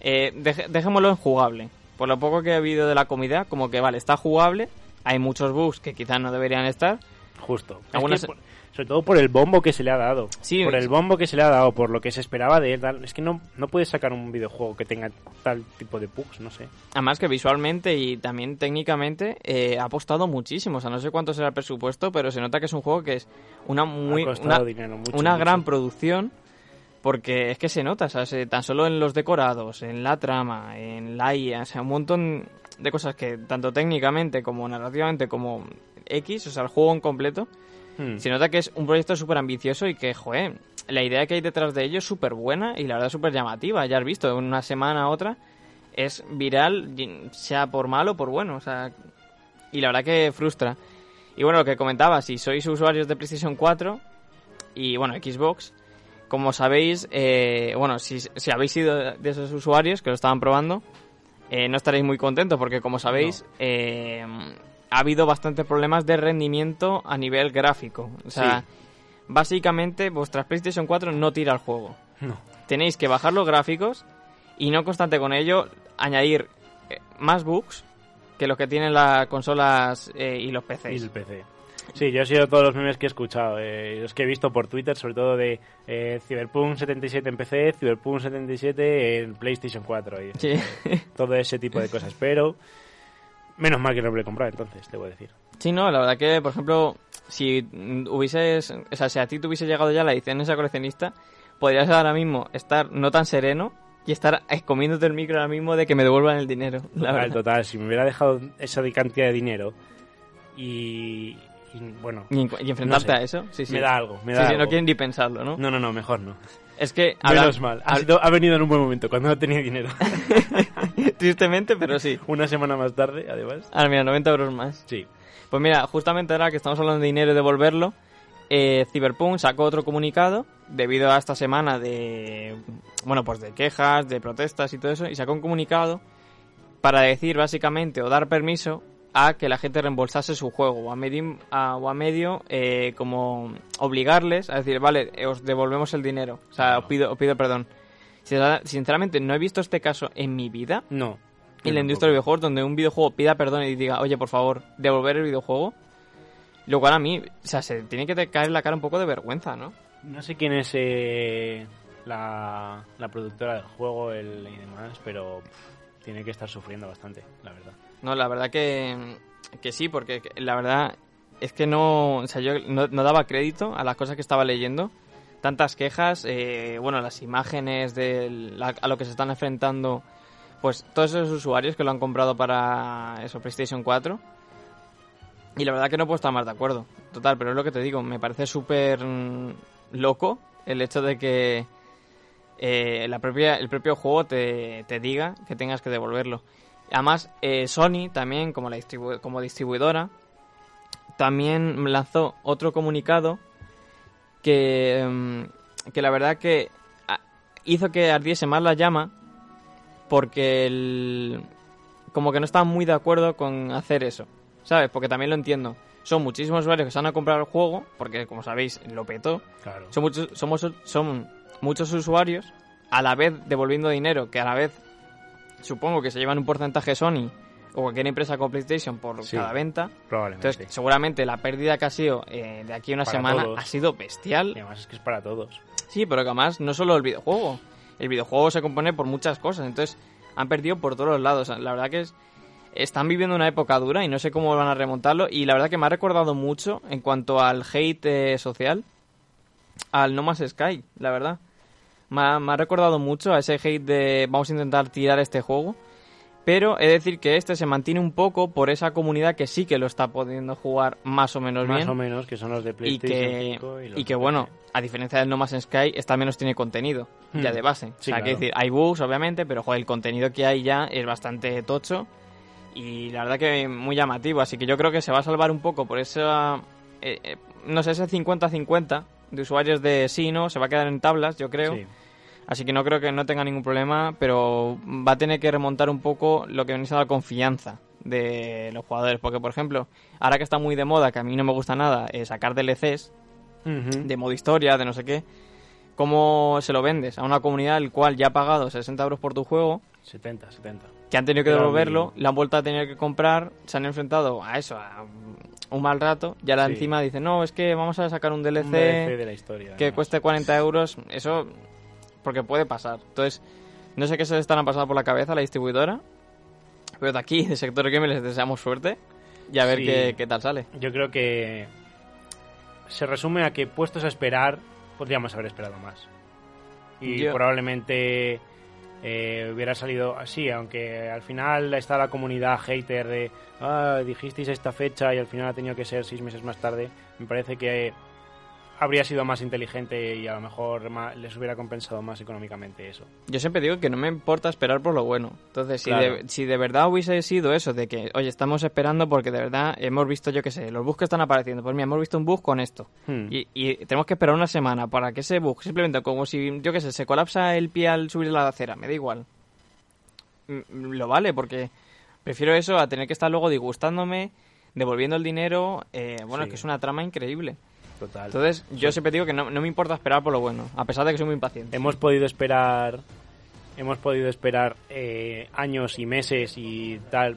[SPEAKER 10] eh, deje- dejémoslo en jugable. Por lo poco que ha habido de la comida, como que vale, está jugable. Hay muchos bugs que quizás no deberían estar.
[SPEAKER 9] Justo. Es
[SPEAKER 10] Algunas-
[SPEAKER 9] que sobre todo por el bombo que se le ha dado.
[SPEAKER 10] Sí,
[SPEAKER 9] por el bombo que se le ha dado, por lo que se esperaba de él. Es que no, no puedes sacar un videojuego que tenga tal tipo de bugs, no sé.
[SPEAKER 10] Además que visualmente y también técnicamente eh, ha apostado muchísimo. O sea, no sé cuánto será el presupuesto, pero se nota que es un juego que es una muy una,
[SPEAKER 9] dinero, mucho,
[SPEAKER 10] una
[SPEAKER 9] mucho.
[SPEAKER 10] gran producción. Porque es que se nota, o sea, se- tan solo en los decorados, en la trama, en la IA, o sea, un montón de cosas que tanto técnicamente como narrativamente como X, o sea, el juego en completo,
[SPEAKER 9] Hmm.
[SPEAKER 10] se nota que es un proyecto súper ambicioso y que, joder, la idea que hay detrás de ello es súper buena y la verdad súper llamativa. Ya has visto, en una semana a otra es viral, sea por malo o por bueno, o sea, y la verdad que frustra. Y bueno, lo que comentaba, si sois usuarios de PlayStation 4 y bueno, Xbox, como sabéis, eh, bueno, si, si habéis sido de esos usuarios que lo estaban probando, eh, no estaréis muy contentos porque como sabéis, eh, ha habido bastantes problemas de rendimiento a nivel gráfico. O sea,
[SPEAKER 9] Sí.
[SPEAKER 10] básicamente vuestra PlayStation 4 no tira el juego.
[SPEAKER 9] No.
[SPEAKER 10] Tenéis que bajar los gráficos y no constante con ello añadir eh, más bugs que los que tienen las consolas eh, y los PCs.
[SPEAKER 9] Y el PC. Sí, yo he sido todos los memes que he escuchado, eh, los que he visto por Twitter, sobre todo de eh, Cyberpunk 77 en PC, Cyberpunk 77 en PlayStation 4 y
[SPEAKER 10] Sí.
[SPEAKER 9] todo ese tipo de cosas. *laughs* Pero menos mal que no lo he comprado, entonces, debo decir.
[SPEAKER 10] Sí, no, la verdad que, por ejemplo, si hubieses, o sea, si a ti te hubiese llegado ya la edición esa coleccionista, podrías ahora mismo estar no tan sereno y estar comiéndote el micro ahora mismo de que me devuelvan el dinero. La
[SPEAKER 9] Total,
[SPEAKER 10] verdad.
[SPEAKER 9] total, si me hubiera dejado esa cantidad de dinero y, y, bueno,
[SPEAKER 10] Y, en- y enfrentarte
[SPEAKER 9] no sé,
[SPEAKER 10] a eso, sí, sí.
[SPEAKER 9] me da algo, me
[SPEAKER 10] Sí,
[SPEAKER 9] da
[SPEAKER 10] sí,
[SPEAKER 9] algo.
[SPEAKER 10] no quieren ni pensarlo, ¿no?
[SPEAKER 9] No, no, no, mejor no.
[SPEAKER 10] Es que...
[SPEAKER 9] Menos mal, ha,
[SPEAKER 10] hab-
[SPEAKER 9] sido- ha venido en un buen momento, cuando no tenía dinero. *laughs*
[SPEAKER 10] Tristemente, pero sí.
[SPEAKER 9] Una semana más tarde, además.
[SPEAKER 10] Ahora mira, 90 euros más.
[SPEAKER 9] Sí.
[SPEAKER 10] Pues mira, justamente ahora que estamos hablando de dinero y devolverlo, eh, Cyberpunk sacó otro comunicado debido a esta semana de, bueno, pues de quejas, de protestas y todo eso, y sacó un comunicado para decir básicamente o dar permiso a que la gente reembolsase su juego o a medio, a- o a medio eh, como obligarles a decir, vale, eh, os devolvemos el dinero, o sea, os pido, os pido perdón. Sincer- Sinceramente, no he visto este caso en mi vida
[SPEAKER 9] No.
[SPEAKER 10] en la industria del videojuego donde un videojuego pida perdón y diga, oye, por favor, devolver el videojuego. Lo cual a mí, o sea, se tiene que caer la cara un poco de vergüenza, ¿no?
[SPEAKER 9] No sé quién es eh, la, la productora del juego el, y demás, pero pff, tiene que estar sufriendo bastante, la verdad.
[SPEAKER 10] No, la verdad que, que sí, porque la verdad es que no, o sea, yo no, daba crédito a las cosas que estaba leyendo. Tantas quejas, eh, bueno, las imágenes de la- a lo que se están enfrentando, pues todos esos usuarios que lo han comprado para eso, PlayStation 4. Y la verdad que no puedo estar más de acuerdo. Total, pero es lo que te digo, me parece súper mm, loco el hecho de que eh, la propia, el propio juego te, te diga que tengas que devolverlo. Además, eh, Sony también, como, la distribu- como distribuidora, también lanzó otro comunicado que, mm, que la verdad que hizo que ardiese más la llama porque el, como que no estaban muy de acuerdo con hacer eso, ¿sabes? Porque también lo entiendo. Son muchísimos usuarios que se van a comprar el juego, porque como sabéis, lo petó.
[SPEAKER 9] Claro.
[SPEAKER 10] Son muchos, somos, son muchos usuarios, a la vez devolviendo dinero, que a la vez supongo que se llevan un porcentaje Sony o cualquier empresa con PlayStation por
[SPEAKER 9] Sí,
[SPEAKER 10] cada venta.
[SPEAKER 9] Probablemente.
[SPEAKER 10] Entonces, seguramente la pérdida que ha sido eh, de aquí a una
[SPEAKER 9] Para
[SPEAKER 10] semana
[SPEAKER 9] todos.
[SPEAKER 10] ha sido bestial.
[SPEAKER 9] Y además es que es para todos.
[SPEAKER 10] Sí, pero que además no solo el videojuego. El videojuego se compone por muchas cosas, entonces han perdido por todos los lados. La verdad que es están viviendo una época dura y no sé cómo van a remontarlo. Y la verdad que me ha recordado mucho en cuanto al hate eh, social al No Man's Sky, la verdad. Me ha, me ha recordado mucho a ese hate de vamos a intentar tirar este juego. Pero he de decir que este se mantiene un poco por esa comunidad que sí que lo está pudiendo jugar más o menos
[SPEAKER 9] Más
[SPEAKER 10] bien.
[SPEAKER 9] o menos, que son los de
[SPEAKER 10] y
[SPEAKER 9] PlayStation
[SPEAKER 10] que,
[SPEAKER 9] 5 y los
[SPEAKER 10] y que bueno, a diferencia del No Man's Sky, esta menos tiene contenido ya
[SPEAKER 9] Hmm.
[SPEAKER 10] de base.
[SPEAKER 9] Sí,
[SPEAKER 10] o sea,
[SPEAKER 9] claro.
[SPEAKER 10] que decir, hay bugs, obviamente, pero joder, el contenido que hay ya es bastante tocho y la verdad que muy llamativo. Así que yo creo que se va a salvar un poco por esa, eh, eh, no sé, ese 50-50 de usuarios de sí, ¿no? Se va a quedar en tablas, yo creo.
[SPEAKER 9] Sí.
[SPEAKER 10] Así que no creo que no tenga ningún problema, pero va a tener que remontar un poco lo que viene siendo la confianza de los jugadores. Porque, por ejemplo, ahora que está muy de moda, que a mí no me gusta nada, eh, sacar DLCs
[SPEAKER 9] Ujú.
[SPEAKER 10] de modo historia, de no sé qué, ¿cómo se lo vendes a una comunidad el cual ya ha pagado 60 euros por tu juego,
[SPEAKER 9] 70, 70.
[SPEAKER 10] que han tenido que devolverlo, la han vuelto a tener que comprar, se han enfrentado a eso, a un mal rato, y ahora
[SPEAKER 9] Sí.
[SPEAKER 10] encima dicen, no, es que vamos a sacar un DLC,
[SPEAKER 9] Un DLC de la historia.
[SPEAKER 10] que
[SPEAKER 9] además.
[SPEAKER 10] cueste 40 euros, eso porque puede pasar. Entonces, no sé qué se les estará pasando por la cabeza a la distribuidora, pero de aquí, de Sector Game, les deseamos suerte y a ver
[SPEAKER 9] Sí.
[SPEAKER 10] qué, qué tal sale.
[SPEAKER 9] Yo creo que se resume a que puestos a esperar, podríamos haber esperado más. Y
[SPEAKER 10] Yo-
[SPEAKER 9] probablemente eh, hubiera salido así, aunque al final está la comunidad hater de ah, dijisteis esta fecha y al final ha tenido que ser seis meses más tarde. Me parece que habría sido más inteligente y a lo mejor les hubiera compensado más económicamente eso.
[SPEAKER 10] Yo siempre digo que no me importa esperar por lo bueno. Entonces, si, de, si de verdad hubiese sido eso, de que, oye, estamos esperando porque de verdad hemos visto, yo qué sé, los bugs que están apareciendo. Pues mira, hemos visto un bug con esto.
[SPEAKER 9] Hmm.
[SPEAKER 10] Y, y tenemos que esperar una semana para que ese bug, simplemente como si, yo qué sé, se colapsa el pie al subir la acera, me da igual. Mm, Lo vale, porque prefiero eso a tener que estar luego disgustándome, devolviendo el dinero. eh, bueno,
[SPEAKER 9] Sí.
[SPEAKER 10] es que es una trama increíble.
[SPEAKER 9] Total.
[SPEAKER 10] Entonces, yo siempre digo que no, no me importa esperar por lo bueno, a pesar de que soy muy impaciente.
[SPEAKER 9] hemos podido esperar hemos podido esperar eh, años y meses y tal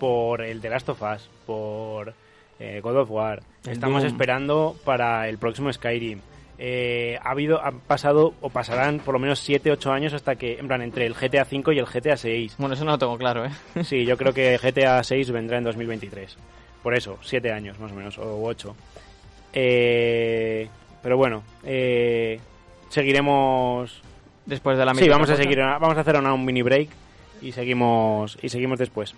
[SPEAKER 9] por el The Last of Us por eh, God of War
[SPEAKER 10] El
[SPEAKER 9] estamos
[SPEAKER 10] Doom.
[SPEAKER 9] esperando para el próximo Skyrim Eh, ha habido han pasado o pasarán por lo menos 7 8 años hasta que en plan entre el GTA 5 y el GTA 6
[SPEAKER 10] Bueno, eso no lo tengo claro, ¿eh?
[SPEAKER 9] sí yo creo que GTA 6 vendrá en 2023 por eso 7 años más o menos o 8 eh, pero bueno eh, seguiremos
[SPEAKER 10] Después de la
[SPEAKER 9] Sí, vamos a seguir, vamos a hacer una- un mini break y seguimos y seguimos después.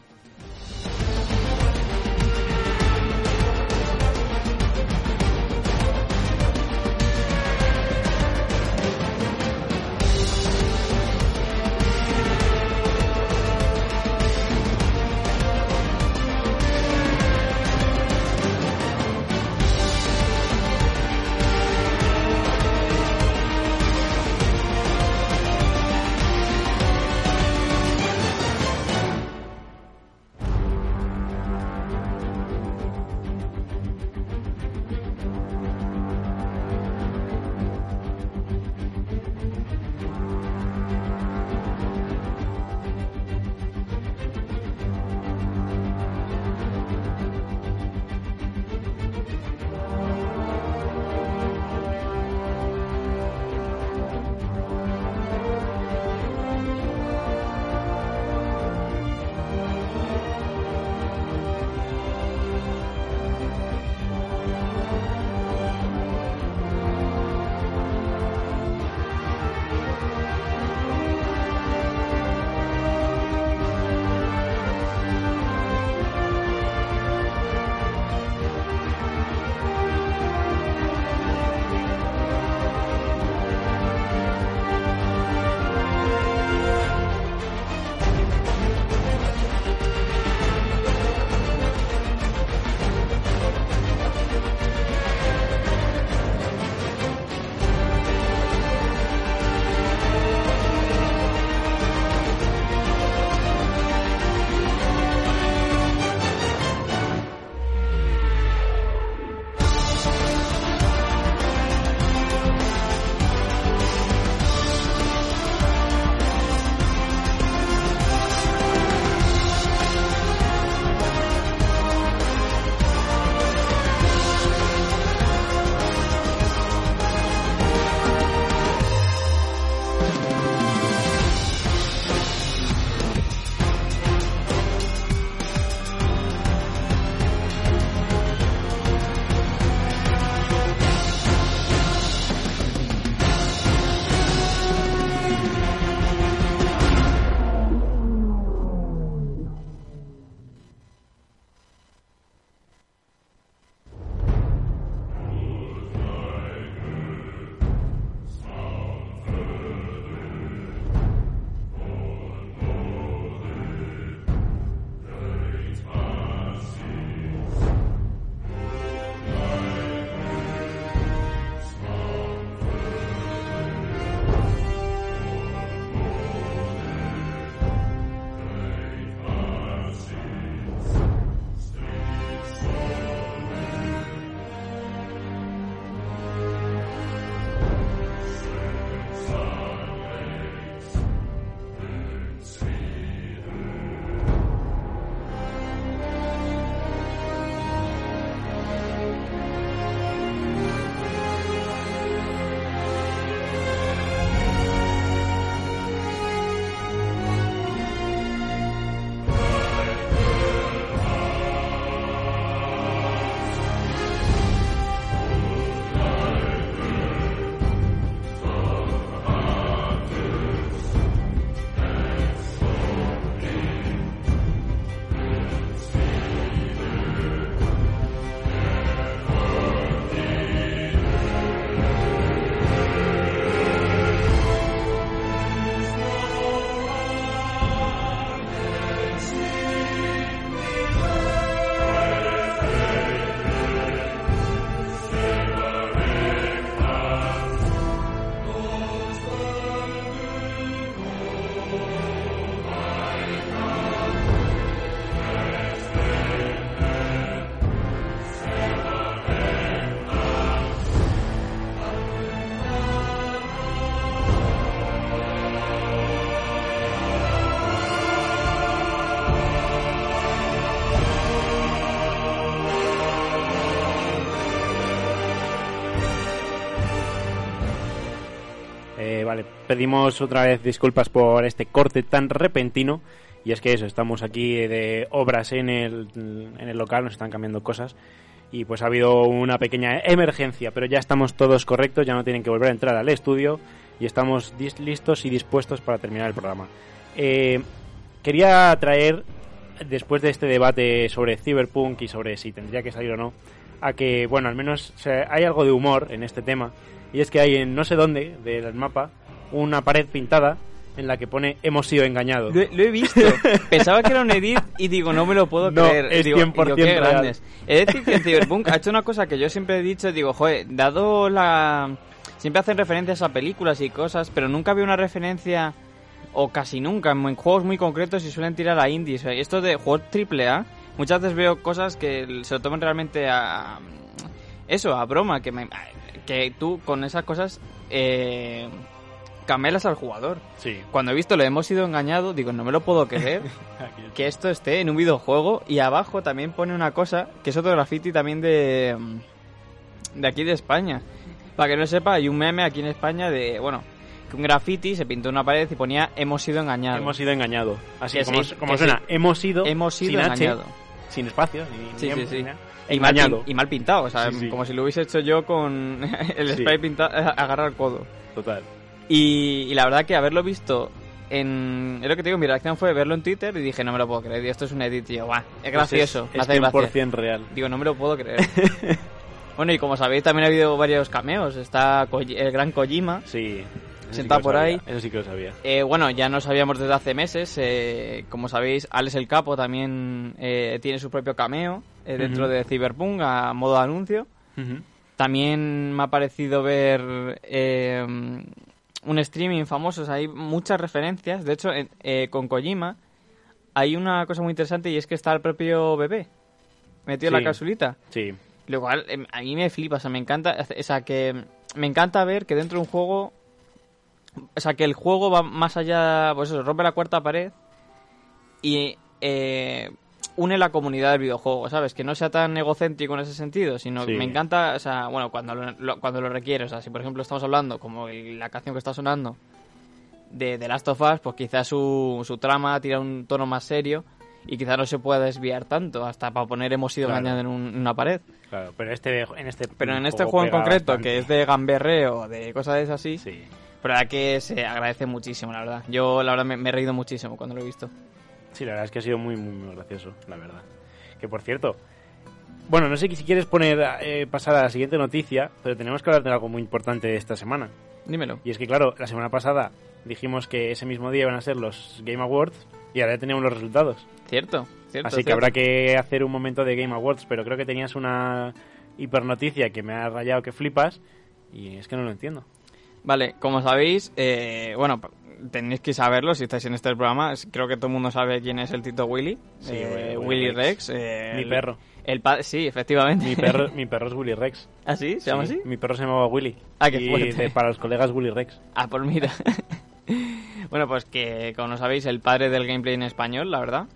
[SPEAKER 9] Pedimos otra vez disculpas por este corte tan repentino. Y es que eso, estamos aquí de obras en el, en el local, nos están cambiando cosas. Y pues ha habido una pequeña emergencia, pero ya estamos todos correctos, ya no tienen que volver a entrar al estudio y estamos listos y dispuestos para terminar el programa. Eh, quería traer, después de este debate sobre Cyberpunk y sobre si tendría que salir o no, a que, bueno, al menos hay algo de humor en este tema. Y es que hay en no sé dónde del mapa una pared pintada en la que pone hemos sido engañados.
[SPEAKER 10] Lo, he- lo he visto. *laughs* Pensaba que era un edit y digo, no me lo puedo
[SPEAKER 9] No,
[SPEAKER 10] creer.
[SPEAKER 9] es
[SPEAKER 10] digo,
[SPEAKER 9] 100%
[SPEAKER 10] digo, qué
[SPEAKER 9] real.
[SPEAKER 10] grandes. He de decir que Cyberpunk ha hecho una cosa que yo siempre he dicho, digo, joder, dado la... Siempre hacen referencias a películas y cosas, pero nunca había una referencia, o casi nunca, en juegos muy concretos y suelen tirar a indies. Esto de juegos AAA, muchas veces veo cosas que se lo toman realmente a... Eso, a broma, que, me, que tú con esas cosas... Eh, camelas al jugador.
[SPEAKER 9] Sí.
[SPEAKER 10] Cuando he visto lo hemos sido engañados, digo, no me lo puedo creer *laughs* que esto esté en un videojuego y abajo también pone una cosa que es otro graffiti también de mm, de aquí de España. Para que no sepa, hay un meme aquí en España de, bueno, que un graffiti se pintó en una pared y ponía hemos sido engañados.
[SPEAKER 9] Hemos sido engañados. Así
[SPEAKER 10] Que
[SPEAKER 9] como,
[SPEAKER 10] sí,
[SPEAKER 9] como
[SPEAKER 10] que
[SPEAKER 9] suena,
[SPEAKER 10] sí.
[SPEAKER 9] hemos sido,
[SPEAKER 10] Hemos sido engañados.
[SPEAKER 9] sin espacios, ni,
[SPEAKER 10] Sí,
[SPEAKER 9] ni
[SPEAKER 10] sí, sí.
[SPEAKER 9] ni nada.
[SPEAKER 10] Y mal,
[SPEAKER 9] engañado.
[SPEAKER 10] y mal pintado, o sea, como si lo hubiese hecho yo con *laughs* el spray pintado, agarrar el codo.
[SPEAKER 9] Total.
[SPEAKER 10] Y, y la verdad que haberlo visto en... Es lo que te digo, mi reacción fue verlo en Twitter y dije, no me lo puedo creer, esto es un edit, tío, guau, es gracioso,
[SPEAKER 9] Pues es, es
[SPEAKER 10] gracia.
[SPEAKER 9] 100% real.
[SPEAKER 10] Digo, no me lo puedo creer. *laughs* bueno, y como sabéis, también ha habido varios cameos. Está el gran Kojima,
[SPEAKER 9] Sí. sí
[SPEAKER 10] Sentado
[SPEAKER 9] lo
[SPEAKER 10] por
[SPEAKER 9] sabía,
[SPEAKER 10] ahí.
[SPEAKER 9] Eso sí que lo sabía.
[SPEAKER 10] Eh, bueno, ya no sabíamos desde hace meses. eh, como sabéis, Alex el Capo también eh, tiene su propio cameo eh, dentro de Cyberpunk a modo de anuncio. También me ha parecido ver eh, un streaming famoso. o sea, hay muchas referencias. De hecho, eh, con Kojima hay una cosa muy interesante y es que está el propio bebé metido en la capsulita.
[SPEAKER 9] Sí.
[SPEAKER 10] Lo cual em, a mí me flipa, o sea, me encanta, o sea, que me encanta ver que dentro de un juego, o sea, que el juego va más allá, pues eso, rompe la cuarta pared y eh, une la comunidad del videojuego, ¿sabes? Que no sea tan egocéntrico en ese sentido, sino que me encanta, o sea, bueno, cuando lo, lo- cuando lo requiere, o sea, si por ejemplo estamos hablando, como el- la canción que está sonando, de The Last of Us, pues quizás su, su trama tira un tono más serio y quizás no se pueda desviar tanto, hasta para poner hemos sido
[SPEAKER 9] Claro.
[SPEAKER 10] engañados en, un- en una pared.
[SPEAKER 9] Claro, pero este, en este
[SPEAKER 10] Pero en este juego en concreto,
[SPEAKER 9] bastante.
[SPEAKER 10] que es de gamberreo, de cosas de esas así,
[SPEAKER 9] Sí.
[SPEAKER 10] pero la que se agradece muchísimo, la verdad. Yo, la verdad, me, me he reído muchísimo cuando lo he visto.
[SPEAKER 9] Sí, la verdad es que ha sido muy, muy, muy gracioso, la verdad. Que por cierto, bueno, no sé si quieres poner, eh, pasar a la siguiente noticia, pero tenemos que hablar de algo muy importante de esta semana.
[SPEAKER 10] Dímelo.
[SPEAKER 9] Y es que, claro, la semana pasada dijimos que ese mismo día iban a ser los Game Awards y ahora ya tenemos los resultados.
[SPEAKER 10] Cierto, cierto.
[SPEAKER 9] Así que habrá que hacer un momento de Game Awards, pero creo que tenías una hipernoticia que me ha rayado que flipas y es que no lo entiendo.
[SPEAKER 10] Vale, como sabéis, eh, bueno, tenéis que saberlo si estáis en este programa. Creo que todo el mundo sabe quién es el Tito Willy.
[SPEAKER 9] Sí,
[SPEAKER 10] eh,
[SPEAKER 9] Willy
[SPEAKER 10] Willy
[SPEAKER 9] Rex.
[SPEAKER 10] Rex. eh,
[SPEAKER 9] Mi perro.
[SPEAKER 10] El sí, efectivamente.
[SPEAKER 9] Mi perro, *laughs* mi perro es Willy Rex.
[SPEAKER 10] ¿Ah, sí? ¿Se llama
[SPEAKER 9] Sí,
[SPEAKER 10] así?
[SPEAKER 9] Mi perro se llamaba Willy.
[SPEAKER 10] Ah, qué
[SPEAKER 9] y
[SPEAKER 10] fuerte.
[SPEAKER 9] de- para los colegas Willy Rex. *laughs*
[SPEAKER 10] Ah, pues mira. *laughs* bueno, pues que, como no sabéis, el padre del gameplay en español, la verdad.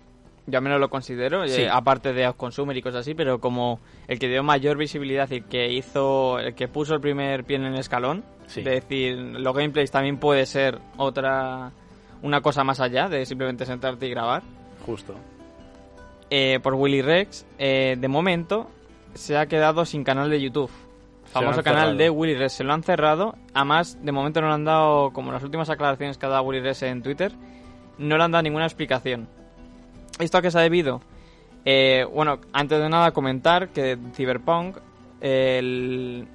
[SPEAKER 10] Yo al menos lo considero, eh, aparte de Consumer y cosas así, pero como el que dio mayor visibilidad y que hizo, el que puso el primer pie en el escalón.
[SPEAKER 9] Sí.
[SPEAKER 10] De decir, los gameplays también puede ser otra, una cosa más allá de simplemente sentarte y grabar.
[SPEAKER 9] Justo.
[SPEAKER 10] Eh, por Willy Rex, eh, de momento se ha quedado sin canal de YouTube. Famoso canal de Willy Rex. Se lo han cerrado. Además, de momento no le han dado, como las últimas aclaraciones que ha dado Willy Rex en Twitter, no le han dado ninguna explicación. ¿Esto a qué se ha debido? Eh, bueno, antes de nada comentar que Cyberpunk el-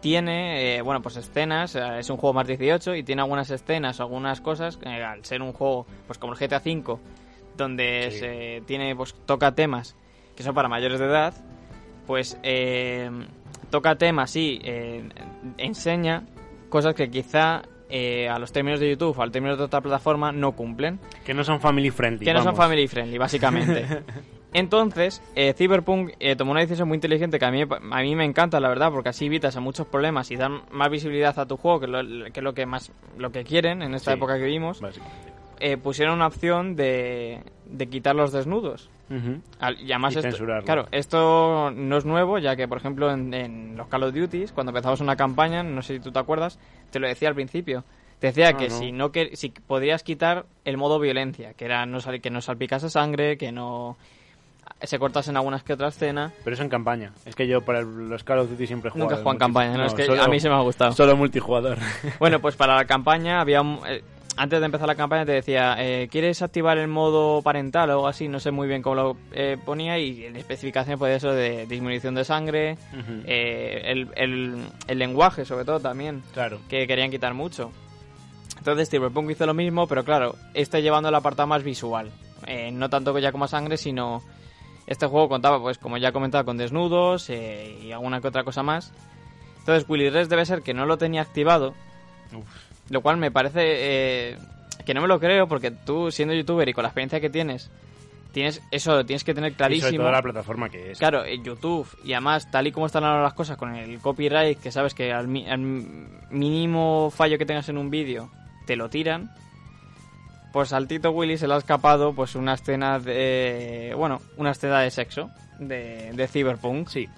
[SPEAKER 10] tiene, eh, bueno, pues escenas, eh, es un juego más 18 y tiene algunas escenas, algunas cosas, eh, al ser un juego, pues como el GTA V, donde
[SPEAKER 9] Sí.
[SPEAKER 10] se tiene, pues toca temas que son para mayores de edad, pues eh, toca temas y eh, enseña cosas que quizá eh, a los términos de YouTube o al términos de otra plataforma no cumplen.
[SPEAKER 9] Que no son family friendly.
[SPEAKER 10] Que no son family friendly, básicamente. *laughs* Entonces, eh, Cyberpunk eh, tomó una decisión muy inteligente que a mí, a mí me encanta, la verdad, porque así evitas a muchos problemas y dan más visibilidad a tu juego, que, lo- que es lo que más lo que quieren en esta
[SPEAKER 9] Sí.
[SPEAKER 10] época que vivimos. Eh, pusieron una opción de, de quitar los desnudos. Y además
[SPEAKER 9] Y
[SPEAKER 10] esto, claro, esto no es nuevo, ya que, por ejemplo, en, en los Call of Duty, cuando empezamos una campaña, no sé si tú te acuerdas, te lo decía al principio, Te decía
[SPEAKER 9] Ah,
[SPEAKER 10] que
[SPEAKER 9] no.
[SPEAKER 10] si no que si podías quitar el modo violencia, que era no que no salpicase sangre, que no se cortasen algunas que otras escenas.
[SPEAKER 9] Pero eso en campaña. Es que yo para el- los Call of Duty siempre he jugado.
[SPEAKER 10] Nunca he jugado en campaña, no, es que
[SPEAKER 9] solo-
[SPEAKER 10] a mí se me ha gustado.
[SPEAKER 9] Solo multijugador.
[SPEAKER 10] Bueno, pues para la campaña había un- eh, antes de empezar la campaña te decía, eh, ¿quieres activar el modo parental o algo así? No sé muy bien cómo lo eh, ponía y en especificación puede eso de disminución de sangre, eh, el, el- el lenguaje sobre todo también,
[SPEAKER 9] Claro.
[SPEAKER 10] que querían quitar mucho. Entonces Cyberpunk hizo lo mismo, pero claro, este llevando el apartado más visual. Eh, no tanto ya como sangre, sino este juego contaba, pues como ya he comentado, con desnudos eh, y alguna que otra cosa más. Entonces Willy Res debe ser que no lo tenía activado, lo cual me parece eh, que no me lo creo porque tú siendo youtuber y con la experiencia que tienes, tienes eso lo tienes que tener
[SPEAKER 9] Y sobre
[SPEAKER 10] clarísimo.
[SPEAKER 9] todo la plataforma que es.
[SPEAKER 10] Claro, en YouTube y además tal y como están ahora las cosas con el copyright, que sabes que al, mi- al mínimo fallo que tengas en un vídeo te lo tiran. Pues al Tito Willy se le ha escapado pues una escena de bueno, una escena de sexo de, de Cyberpunk.
[SPEAKER 9] Sí.